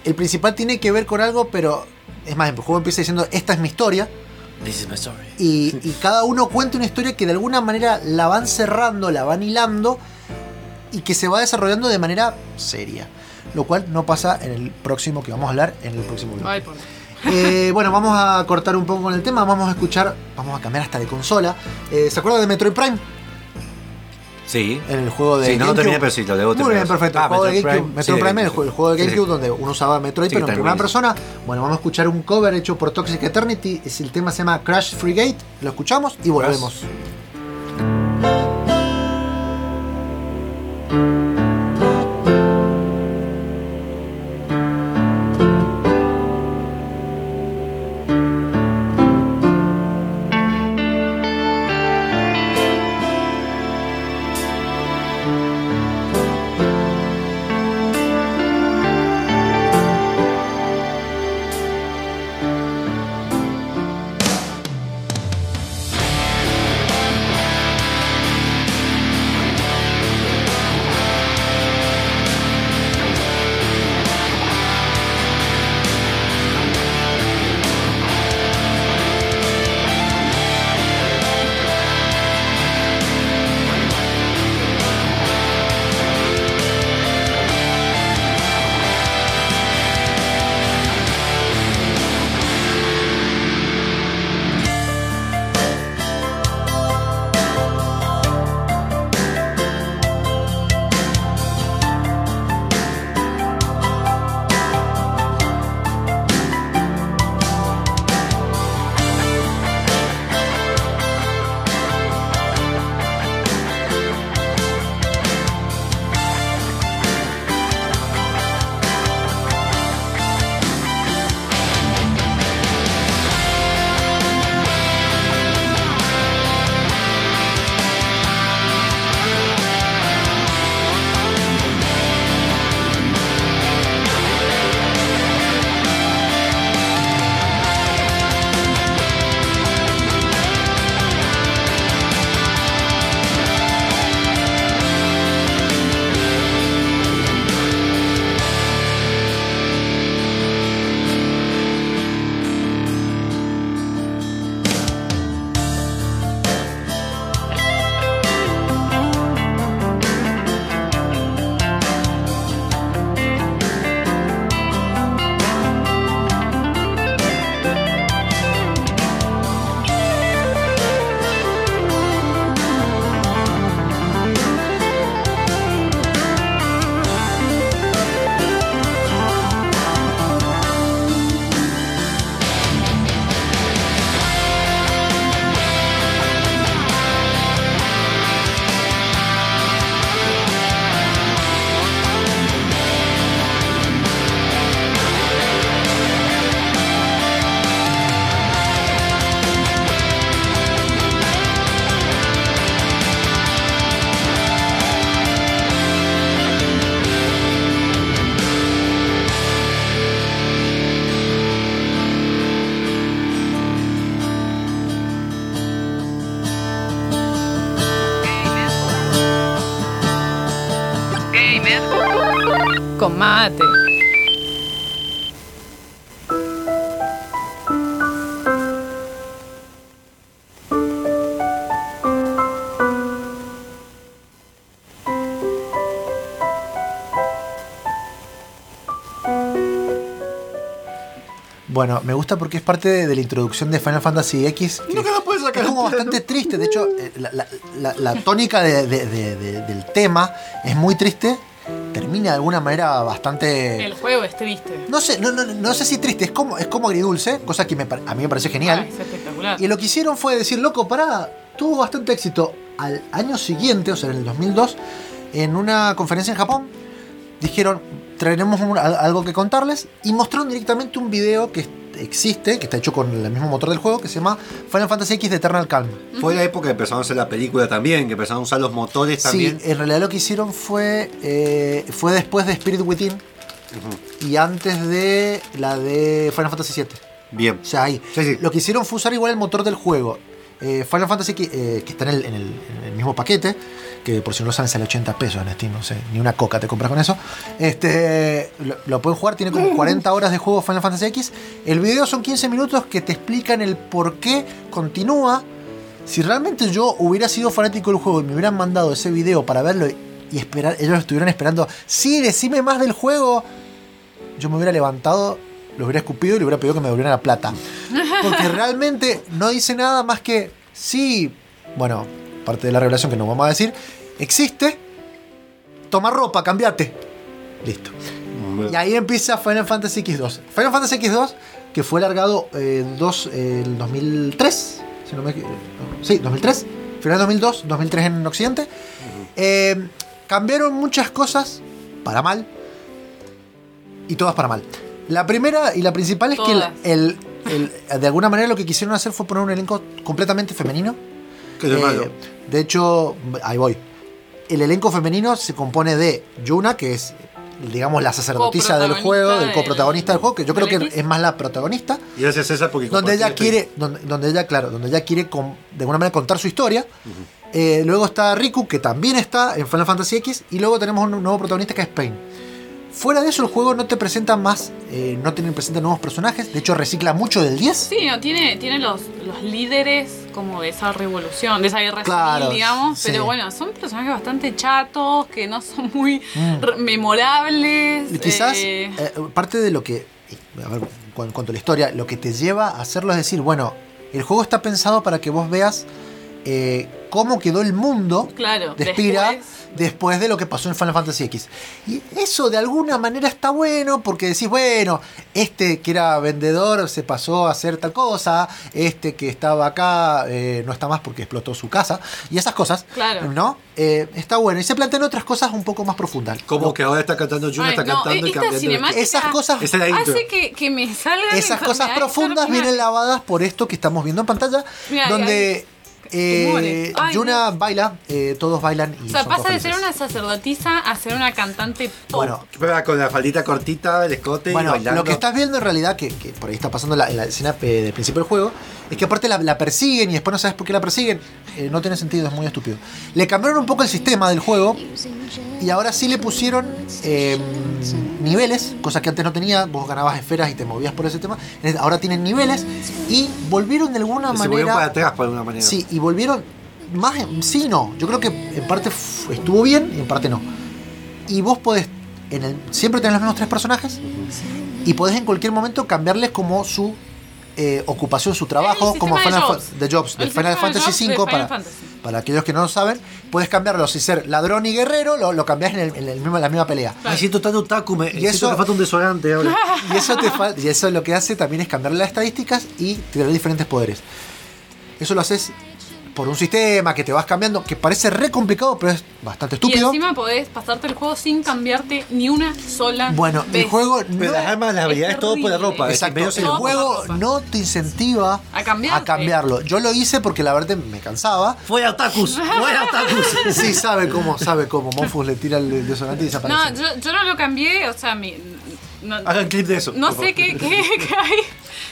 el principal tiene que ver con algo, pero es más, el juego empieza diciendo esta es mi historia This is my story. y, [LAUGHS] y cada uno cuenta una historia que de alguna manera la van cerrando, la van hilando y que se va desarrollando de manera seria. Lo cual no pasa en el próximo que vamos a hablar en el próximo video. Ay, por- Eh, bueno, vamos a cortar un poco con el tema, vamos a escuchar, vamos a cambiar hasta de consola. Eh, ¿Se acuerdan de Metroid Prime? Sí. En el juego de Sí, no lo terminé, pero sí, lo debo Muy terminar. bien, perfecto. Ah, el juego de Metroid GameCube. Prime, Metroid Prime, el, juego de. GameCube donde uno usaba Metroid, pero en primera buenísimo. persona. Bueno, vamos a escuchar un cover hecho por Toxic Eternity. Es el tema se llama Crash Frigate. Lo escuchamos y volvemos. Thank Bueno, me gusta porque es parte de, de la introducción de Final Fantasy X. Que Nunca puedes sacar es como bastante triste. De hecho, eh, la, la- la- la tónica de- de- de- de- del tema es muy triste. Termina de alguna manera bastante. El juego es triste. No sé, no, no, no sé si triste, es como, es como agridulce, cosa que me a mí me parece genial. Ah, es espectacular. Y lo que hicieron fue decir, loco, pará, tuvo bastante éxito. Al año siguiente, o sea, en el 2002, en una conferencia en Japón, dijeron, traeremos un- al- algo que contarles y mostraron directamente un video que existe, que está hecho con el mismo motor del juego, que se llama Final Fantasy X de Eternal Calm. Fue la época que empezaron a hacer la película también, que empezaron a usar los motores también. Sí, en realidad lo que hicieron fue, eh, fue después de Spirit Within y antes de la de Final Fantasy VII. Bien. O sea, ahí. Sí, sí. Lo que hicieron fue usar igual el motor del juego. Eh, Final Fantasy eh, que está en el, en el- en el mismo paquete, que por si no lo saben sale 80 pesos en Steam, no sé, ni una coca te compras con eso. Este, lo, lo pueden jugar, tiene como [LAUGHS] 40 horas de juego Final Fantasy X. El video son 15 minutos que te explican el por qué continúa. Si realmente yo hubiera sido fanático del juego y me hubieran mandado ese video para verlo y esperar, ellos estuvieran esperando, sí, decime más del juego, yo me hubiera levantado, lo hubiera escupido y le hubiera pedido que me devolvieran la plata. Porque [LAUGHS] realmente no dice nada más que, sí, bueno, parte de la revelación que no vamos a decir, existe, toma ropa, cambiate. Listo. Y ahí empieza Final Fantasy X2. Final Fantasy X2, que fue largado eh, dos, eh, el 2003, si no me sí, 2003, final 2002, 2003 en Occidente. Eh, cambiaron muchas cosas para mal y todas para mal. La primera y la principal es Todas. que el, el- el- de alguna manera lo que quisieron hacer fue poner un elenco completamente femenino. Que Eh, malo. de hecho, ahí voy. El elenco femenino se compone de Yuna, que es, digamos, la sacerdotisa del juego, del coprotagonista del juego, que yo creo que es más la protagonista. Y gracias César porque Donde ella quiere, donde, donde ella, claro, donde ella quiere con- de alguna manera contar su historia. Eh, luego está Riku, que también está en Final Fantasy X. Y luego tenemos un nuevo protagonista que es Pain. Fuera de eso, el juego no te presenta más, eh, no te presenta nuevos personajes. De hecho, recicla mucho del 10. Sí, no, tiene, tiene los, los líderes como de esa revolución, de esa guerra Claro, civil, digamos. sí. Pero bueno, son personajes bastante chatos, que no son muy Mm. memorables. Y Quizás eh, eh, parte de lo que, a ver, en cuanto a la historia, lo que te lleva a hacerlo es decir, bueno, el juego está pensado para que vos veas eh, cómo quedó el mundo claro, de Spira después- después de lo que pasó en Final Fantasy X. Y eso de alguna manera está bueno porque decís, bueno, este que era vendedor se pasó a hacer tal cosa, este que estaba acá eh, no está más porque explotó su casa, y esas cosas, Claro. ¿no? Eh, está bueno. Y se plantean otras cosas un poco más profundas. Como que ahora está cantando Ay, está no, cantando y cambiando. Esas cosas- Esa es la intro. hace que, que me salgan Esas cosas da profundas vienen lavadas por esto que estamos viendo en pantalla, Mira, donde eh. Ay, Yuna baila, eh, todos bailan y O sea, son pasa de ser una sacerdotisa a ser una cantante pop. Bueno, Con la faldita cortita, el escote y Bueno, bailando. lo que estás viendo en realidad, que, que por ahí está pasando la, en la escena eh, del principio del juego, es que aparte la, la persiguen y después no sabes por qué la persiguen. Eh, no tiene sentido, es muy estúpido. Le cambiaron un poco el sistema del juego y ahora sí le pusieron eh, niveles, cosa que antes no tenía. Vos ganabas esferas y te movías por ese tema. Ahora tienen niveles y volvieron de alguna Se volvieron para manera. atrás por alguna manera. Sí, y volvieron más. Sí, no. Yo creo que en parte estuvo bien y en parte no. Y vos podés. En el, siempre tenés los mismos tres personajes y podés en cualquier momento cambiarles como su eh, ocupación, su trabajo, El como sistema de Final, jobs. De jobs, de El Final Fantasy jobs de V Final para, Fantasy. para aquellos que no lo saben, puedes cambiarlo si ser ladrón y guerrero, lo, lo cambias en, el, en el mismo, la misma pelea. Me siento tan otaku, me Y eso- que falta un desodorante ahora. [LAUGHS] Y eso, te fal- y eso lo que hace también es cambiarle las estadísticas y te da diferentes poderes. Eso lo haces por un sistema que te vas cambiando, que parece re complicado, pero es bastante y estúpido. encima podés pasarte el juego sin cambiarte ni una sola Bueno, vez. el juego Pero no, las armas, las habilidades, es todo por la ropa. Exacto, el juego no te incentiva A cambiarte. cambiarlo. Yo lo hice porque la verdad me cansaba. ¡Fuera otakus! ¡Fuera otakus! [LAUGHS] Sí, sabe cómo, sabe cómo. Monfus le tira el desodorante y desaparece. No, yo, yo no lo cambié, o sea, mi, no, Hagan clip de eso. no sé qué, qué, qué hay,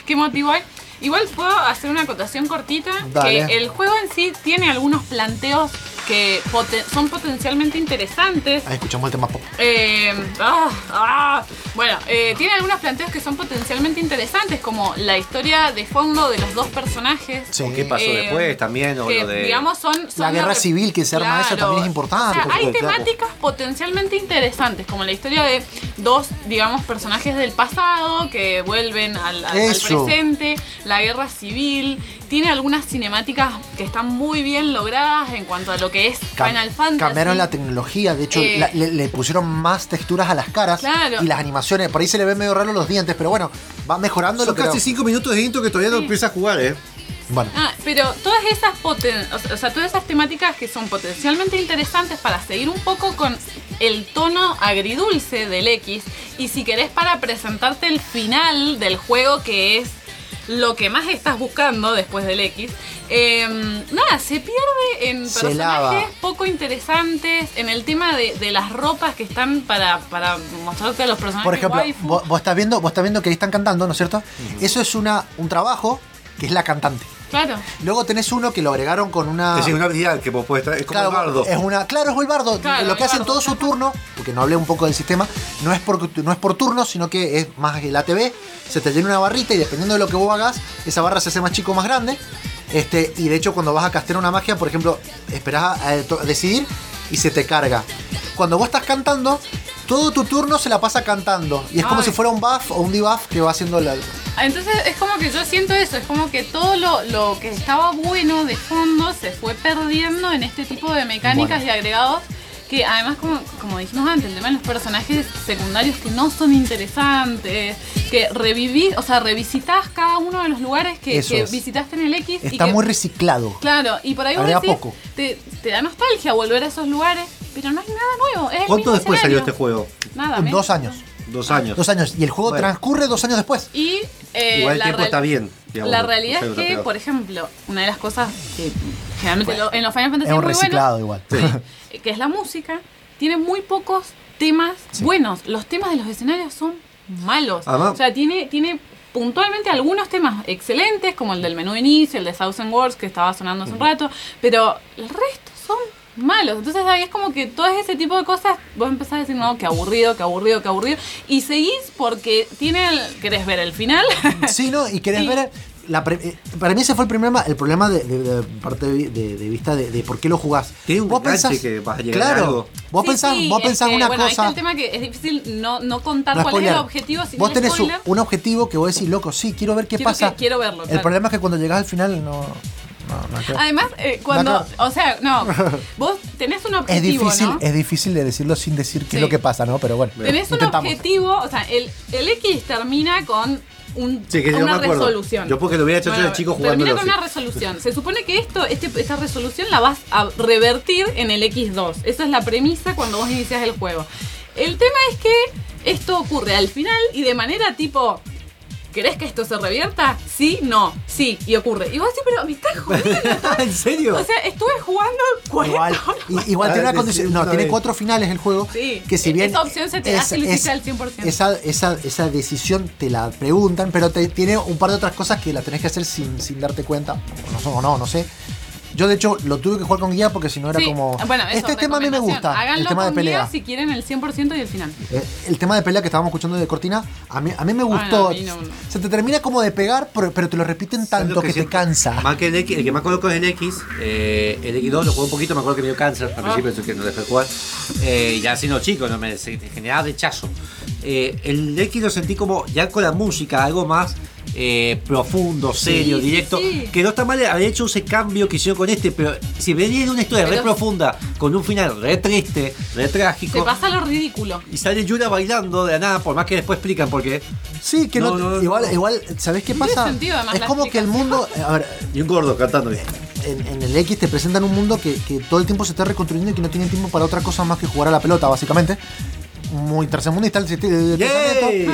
qué motivo hay. Igual puedo hacer una acotación cortita, Dale. que el juego en sí tiene algunos planteos que poten- son potencialmente interesantes. Ahí escuchamos el tema pop. Eh, ah, ah. Bueno, eh, tiene algunos planteos que son potencialmente interesantes, como la historia de fondo de los dos personajes. Sí. ¿Qué pasó Eh, después también? O que, lo de... digamos, son, son La guerra civil que se arma esa también es importante, O sea, hay claro. temáticas potencialmente interesantes, como la historia de dos, digamos, personajes del pasado que vuelven al, al- al Eso. presente, la guerra civil. Tiene algunas cinemáticas que están muy bien logradas en cuanto a lo que es Cam- Final Fantasy. Cambiaron la tecnología, de hecho Eh, la- le, le pusieron más texturas a las caras Claro. y las animaciones. Por ahí se le ven medio raro los dientes, pero bueno, va mejorando Son lo que casi 5 minutos de intro que todavía no empieza a jugar, ¿eh? Bueno, Ah, pero todas esas poten o sea, o sea, todas esas temáticas que son potencialmente interesantes para seguir un poco con el tono agridulce del X y si querés para presentarte el final del juego que es lo que más estás buscando después del X, eh, nada, se pierde en Se personajes lava. poco interesantes, en el tema de, de las ropas que están para, para mostrarte a los personajes por ejemplo, waifu. vos, vos estás viendo, vos estás viendo que ahí están cantando, ¿no es cierto? Eso es una, un trabajo que es la cantante. Claro. Luego tenés uno que lo agregaron con una. Es decir, una habilidad que vos puedes estar. Es como Claro, el bardo. es una, claro, es el bardo. Claro, lo que el hace en bardo, todo su turno, porque no hablé un poco del sistema, no es por, no es por turno, sino que es más el ATV. Se te llena una barrita y dependiendo de lo que vos hagas, esa barra se hace más chico o más grande. Este, y de hecho, cuando vas a castear una magia, por ejemplo, esperás a, a a decidir y se te carga. Cuando vos estás cantando, todo tu turno se la pasa cantando. Y es como Ay. si fuera un buff o un debuff que va haciendo la. Entonces es como que yo siento eso, es como que todo lo, lo que estaba bueno de fondo se fue perdiendo en este tipo de mecánicas y agregados que además como, como dijimos antes, el tema de los personajes secundarios que no son interesantes, que revivís, o sea, revisitas cada uno de los lugares que, Eso que es. visitaste en el X. y Está que- muy reciclado. Claro, y por ahí vos decís, poco. Te, te da nostalgia volver a esos lugares, pero no hay nada nuevo. es ¿Cuánto después salió este juego? Nada, menos. Dos años. Dos años. Dos años. Y el juego Bueno. transcurre dos años después. Y eh, Igual el tiempo está bien. digamos, la realidad es que, por ejemplo, una de las cosas que generalmente lo- en los Final Fantasy Es un muy reciclado bueno, igual. [LAUGHS] que es la música, tiene muy pocos temas buenos. Los temas de los escenarios son malos. Además- o sea, tiene, tiene puntualmente algunos temas excelentes, como el del menú de inicio, el de Thousand Words que estaba sonando hace un rato, pero el resto son malos. Entonces ahí es como que todo ese tipo de cosas, vos empezás a decir, no, qué aburrido, qué aburrido, qué aburrido. Y seguís porque tiene el, querés ver el final. Sí, ¿no? Y querés [LAUGHS] Y- ver. La pre- eh, para mí ese fue el problema, el problema de, de- de parte de, de- de vista de, de por qué lo jugás. Tiene un vos enganche que vas a llegar a claro, algo. vos Sí, pensás, sí, vos es pensás que, una bueno, ahí está cosa. el tema que es difícil no, no contar no cuál es spoilear. el objetivo sin vos tenés un, spoiler. un objetivo que vos decís, loco, sí, quiero ver qué Quiero pasa. que- quiero verlo, El claro. problema es que cuando llegás al final no. no. Además, eh, cuando, o sea, no, [LAUGHS] vos tenés un es objetivo, difícil, ¿no? es difícil de decirlo sin decir qué Sí. es lo que pasa, ¿no? Pero bueno, Tenés un intentamos. objetivo, o sea, el, el X termina con un, Sí, que yo me una resolución. Yo porque lo hubiera hecho yo de chico jugándolo Termina con así. una resolución. Se supone que esto, este, esta resolución la vas a revertir en el X2. Esa es la premisa cuando vos inicias el juego. El tema es que esto ocurre al final y de manera tipo. ¿Querés que esto se revierta? Sí, no, sí, y ocurre. Y vos decís, pero me estás jodiendo. [LAUGHS] ¿En serio? O sea, estuve jugando 40 Igual, horas. igual tiene una condición. No, tiene cuatro finales el juego. Sí, que si bien. esa opción se te hace lucirse al 100%. Esa, esa, esa decisión te la preguntan, pero te, tiene un par de otras cosas que la tenés que hacer sin, sin darte cuenta. O no, sé, o no, no sé. Yo, de hecho, lo tuve que jugar con guía porque si no era Sí, como. bueno, eso, este tema a mí me gusta. Háganlo el tema de con pelea. guía si quieren el 100% y el final. Eh, el tema de pelea que estábamos escuchando de Cortina, a mí, a mí me gustó. a mí no, no. Se te termina como de pegar, pero, pero te lo repiten ¿Sabes tanto lo que, te cansa. Más que el X, el que más conozco es el X. eh, el X2 lo jugué un poquito, me acuerdo que me dio cáncer Ah. al principio, eso que no dejé de jugar. Eh, ya siendo chico, no me generaba rechazo. Eh, el X lo sentí como ya con la música, algo más eh, profundo, serio, sí, directo. sí. Que no está mal haber hecho ese cambio que hicieron con este, pero si venía de una historia re Pero- profunda, con un final re triste, re Se trágico. pasa lo ridículo. Y sale Yura bailando de la nada, por más que después explican por qué. Sí, que no, No, no, no. igual, igual, ¿sabés qué Tiene pasa? sentido, además, es como que el mundo. [LAUGHS] A ver, Y un gordo cantando bien. en, en el X te presentan un mundo que, que todo el tiempo se está reconstruyendo y que no tienen tiempo para otra cosa más que jugar a la pelota, básicamente. Muy tercermundista el sitio de ¡Yay!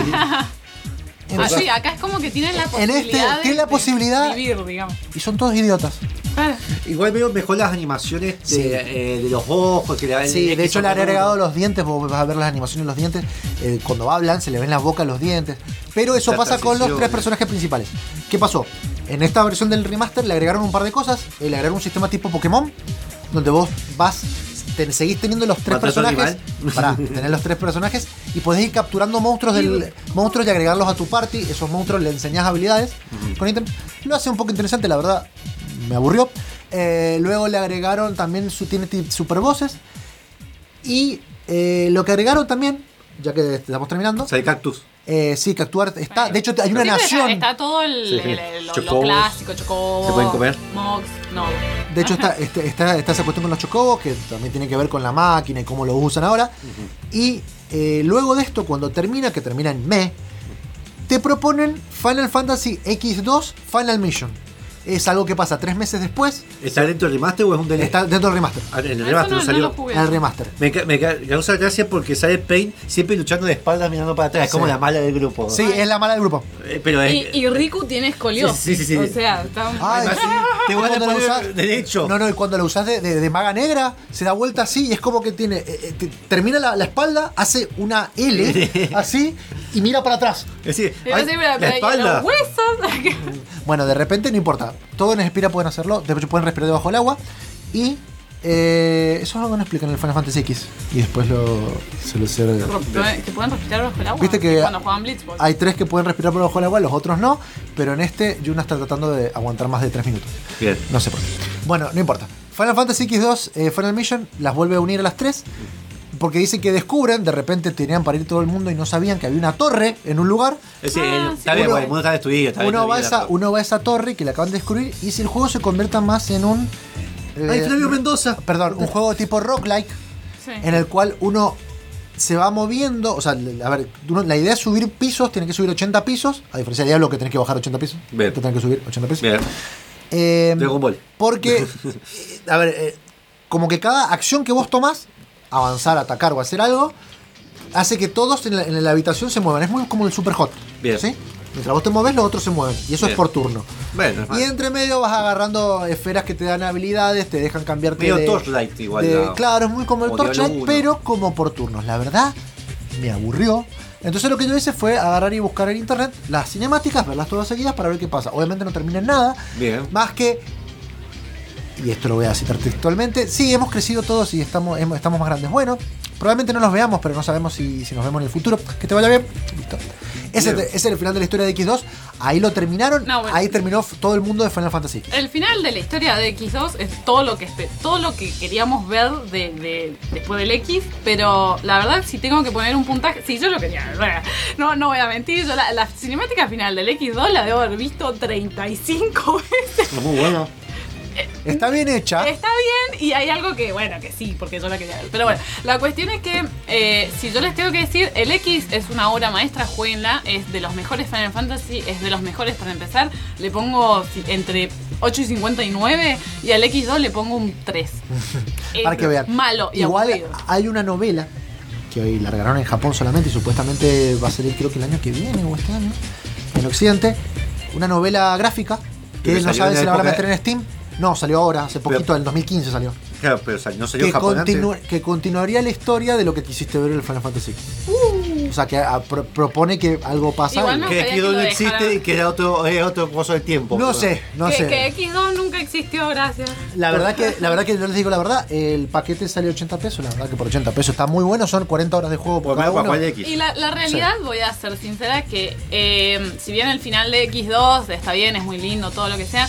Así, [LAUGHS] acá es como que tienen la En este, posibilidad de, tiene la de posibilidad- vivir, digamos. Y son todos idiotas. Claro. Igual veo mejor las animaciones de, Sí. eh, de los ojos que le dan Sí, el de hecho le han agregado los dientes, vos vas a ver las animaciones de los dientes. eh, cuando hablan se le ven las bocas los dientes. Pero eso La pasa con los tres personajes principales. ¿Qué pasó? En esta versión del remaster le agregaron un par de cosas. eh, Le agregaron un sistema tipo Pokémon. donde vos vas, te- seguís teniendo los tres ¿Maltrato personajes. [LAUGHS] Pará, tenés los tres personajes y podés ir capturando monstruos del monstruos y agregarlos a tu party. Esos monstruos le enseñás habilidades con ítem. Lo hace un poco interesante, la verdad. Me aburrió. Eh, luego le agregaron también su, tiene ti- super voces. Y eh, lo que agregaron también, ya que estamos terminando. Sale Cactus. Eh, sí, que actuar está. De hecho, hay una nación. Está, todo el, Sí, sí. el- el- lo, lo Chocobos. clásico, chocobo. ¿Se pueden comer? Mox, no. De hecho, está, este- está, está esa cuestión con los chocobos, que también tiene que ver con la máquina y cómo lo usan ahora. Y eh, luego de esto, cuando termina, que termina en me, te proponen Final Fantasy X2 Final Mission. Es algo que pasa tres meses después. ¿Está dentro del remaster o es un DLC? Está dentro del remaster. Ah, en el Eso remaster no- no, no salió. jugué. El remaster. Me, me ca- causa gracia porque sale Pain siempre luchando de espaldas mirando para atrás. Es como Sí. la mala del grupo. Sí, es la mala del grupo. Eh, pero es. Y, y Riku tiene escoliosis. Sí, sí, sí, sí. O sea, está Ay, Además, sí. [LAUGHS] te voy a Cuando poner derecho. No, no, y cuando lo usas de, de- de maga negra, se da vuelta así y es como que tiene. eh, eh, te- termina la, la espalda, hace una L, [LAUGHS] así, y mira para atrás. Es decir, Iba a ay, decir, pero- la ¿y espalda. los huesos. [LAUGHS] Bueno, de repente no importa. Todos en Espira pueden hacerlo. De hecho, pueden respirar debajo del agua. Y eh, eso es algo que no explican en el Final Fantasy X. Y después lo, se lo se- que pueden respirar bajo el agua. Viste que Cuando juegan Blitzball. hay tres que pueden respirar por debajo del agua, los otros no. Pero en este, Yuna está tratando de aguantar más de tres minutos. Bien. No sé por qué. Bueno, no importa. Final Fantasy X2 eh, Final Mission las vuelve a unir a las tres. Porque dicen que descubren, de repente tenían para ir todo el mundo y no sabían que había una torre en un lugar. Es decir, Ah, sí. bien, Uno- porque el mundo está destruido. Está Uno va, a esa, uno va a esa torre que le acaban de descubrir. Y si el juego se convierta más en un. eh, ¡Ay, Flavio Mendoza! Perdón, un juego tipo roguelike Sí. en el cual uno se va moviendo. O sea, a ver, uno- la idea es subir pisos, tiene que subir 80 pisos. A diferencia de Diablo que tenés que bajar 80 pisos. Bien. Te tenés que subir 80 pisos. Bien. Eh, Dragon Ball. porque, [LAUGHS] eh, a ver, eh, como que cada acción que vos tomás, avanzar, atacar o hacer algo, hace que todos en la, en la habitación se muevan. Es muy como el super hot. Bien. ¿sí? Mientras vos te mueves, los otros se mueven. Y eso Bien. es por turno. Bueno, es Y entre medio vas agarrando esferas que te dan habilidades, te dejan cambiarte Medio de, Torchlight igual, de- ¿no? Claro, es muy como el Torchlight, 1. pero como por turnos. La verdad, me aburrió. Entonces lo que yo hice fue agarrar y buscar en internet las cinemáticas, verlas todas seguidas para ver qué pasa. Obviamente no termina en nada, Bien. más que y esto lo voy a citar textualmente, sí, hemos crecido todos y estamos, hemos- estamos más grandes. Bueno, probablemente no nos veamos, pero no sabemos si, si nos vemos en el futuro. Que te vaya bien. Listo. Ese, ese es el final de la historia de X2. Ahí lo terminaron. No, bueno. Ahí terminó todo el mundo de Final Fantasy X. El final de la historia de X2 es todo lo que todo lo que queríamos ver de, de- después del X, pero la verdad si tengo que poner un puntaje, sí, yo lo quería. [LAUGHS] No, no voy a mentir, yo la, la cinemática final del X2 la debo haber visto 35 [LAUGHS] veces. Muy bueno. Está bien hecha. Está bien y hay algo que, bueno, que sí, porque yo la quería ver. Pero bueno, la cuestión es que si si yo les tengo que decir, el X es una obra maestra, jueguenla, es de los mejores Final Fantasy, es de los mejores para empezar. Le pongo entre 8 y 59 y al X2 le pongo un 3. [LAUGHS] Es Para que vean. Malo y Igual aburrido. hay una novela que hoy largaron en Japón solamente y supuestamente va a salir creo que el año que viene o este año en Occidente. Una novela gráfica que no saben en si la van a meter en Steam. No, salió ahora, hace poquito, en 2015 salió. Claro, pero sal- no salió Que, continu- que continuaría la historia de lo que quisiste ver en el Final Fantasy. O sea, que ah, pro- propone que algo pasa. Igual me Que gustaría X2 que no existe y que era otro, es otro coso del tiempo. no sé, no que, sé. que X2 nunca existió, gracias. La verdad que, la verdad que yo les digo la verdad, el paquete sale 80 pesos, la verdad que por 80 pesos está muy bueno, son 40 horas de juego por Por cada uno. X. Y la, la realidad, voy a ser sincera, que eh, si bien el final de X2 está bien, es muy lindo, todo lo que sea,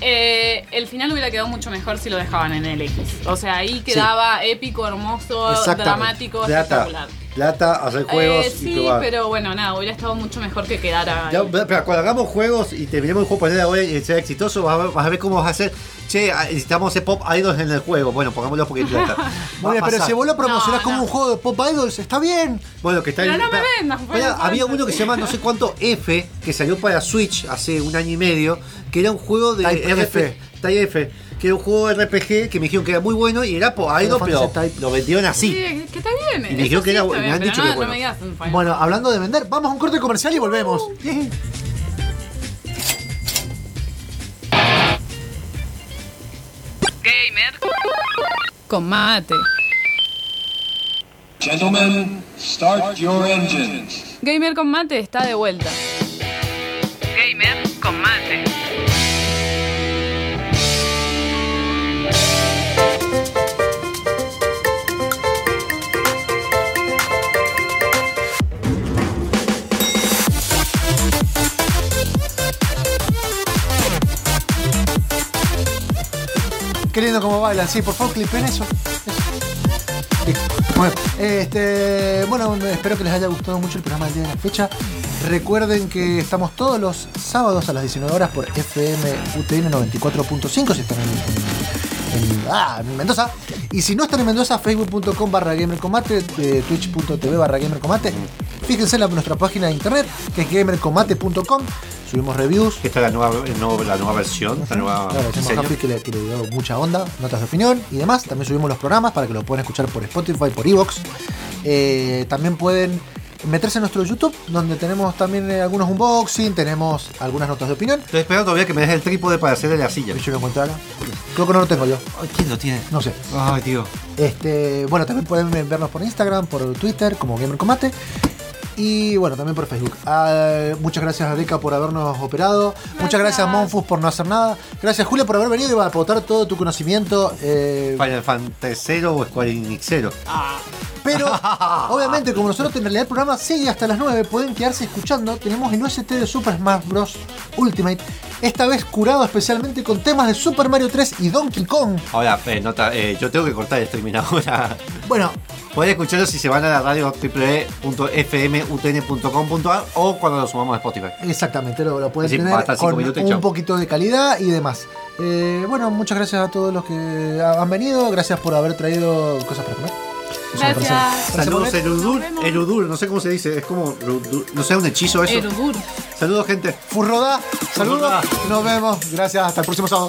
eh, el final hubiera quedado mucho mejor si lo dejaban en el X. O sea, ahí quedaba épico, hermoso, dramático, Plata, espectacular. plata, hacer juegos Eh, y sí, probar. pero bueno, nada, hubiera estado mucho mejor que quedara. Ya, pero cuando hagamos juegos y terminemos el juego por ahora y sea exitoso, vas a, ver, vas a ver cómo vas a hacer. Che, ah, necesitamos hacer pop idols en el juego. Bueno, pongámoslo porque plata. [LAUGHS] Pero si vos lo promocionás No, como no. un juego de Pop Idols, está bien. Bueno, que está Pero en- no me vendas, había uno que se llama no sé cuánto F, que salió para Switch hace un año y medio, que era un juego de Type F. Type F, que era un juego de RPG que me dijeron que era muy bueno y era por idol, pero Type. lo vendieron así. Sí, que está bien. Y me dijeron que sí era- me han pero dicho no, que no bueno. me digas un Final Bueno, hablando de vender, vamos a un corte comercial y volvemos. Con mate. Gentlemen, start your engines. Gamer con mate está de vuelta. Cómo bailan. Sí, por favor, clipen eso. Eso. Bueno, este, bueno, espero que les haya gustado mucho el programa de la fecha. Recuerden que estamos todos los sábados a las 19 horas por FM UTN 94.5 si están ah, en Mendoza. Y si no están en Mendoza, facebook.com barra gamercombate, eh, twitch.tv barra gamercombate. Fíjense en nuestra página de internet, que es gamercombate.com. Subimos reviews. Esta es la nueva, nuevo- la nueva versión, la nueva Claro. Happy que le, que le dio mucha onda, notas de opinión y demás. También subimos los programas para que lo puedan escuchar por Spotify, por Evox. Eh, también pueden meterse en nuestro YouTube, donde tenemos también eh, algunos unboxing, tenemos algunas notas de opinión. Estoy esperando todavía que me des el trípode para hacerle la silla. Yo lo encuentro acá. Creo que no lo tengo yo. Ay, ¿Quién lo tiene? No sé. Ay, tío. Este, bueno, también pueden vernos por Instagram, por Twitter, como Gamer Combate. Y bueno, también por Facebook. Ah, muchas gracias a Deca por habernos operado. Muchas gracias a Monfus por no hacer nada. Gracias Julia por haber venido y por aportar todo tu conocimiento. Eh, Final Fantasy 0 o Square Enix 0. pero [LAUGHS] obviamente, como nosotros en realidad el programa sigue hasta las 9, pueden quedarse escuchando. Tenemos el OST de Super Smash Bros. Ultimate. Esta vez curado especialmente con temas de Super Mario 3 y Donkey Kong. Ahora, eh, nota, eh, yo tengo que cortar el streaming ahora. Bueno, Pueden escucharlo si se van a la radio www.fmutn.com.ar o cuando lo sumamos a Spotify. Exactamente, lo, lo pueden tener con minutos un chao. poquito de calidad y demás. Eh, bueno, muchas gracias a todos los que ha- han venido. Gracias por haber traído cosas para comer. Gracias. Saludos. Erudur. Erudur, no sé cómo se dice, es como. No sé, un hechizo eso. Erudur. Saludos, gente. Furroda, saludos. Nos vemos. Gracias. Hasta el próximo sábado.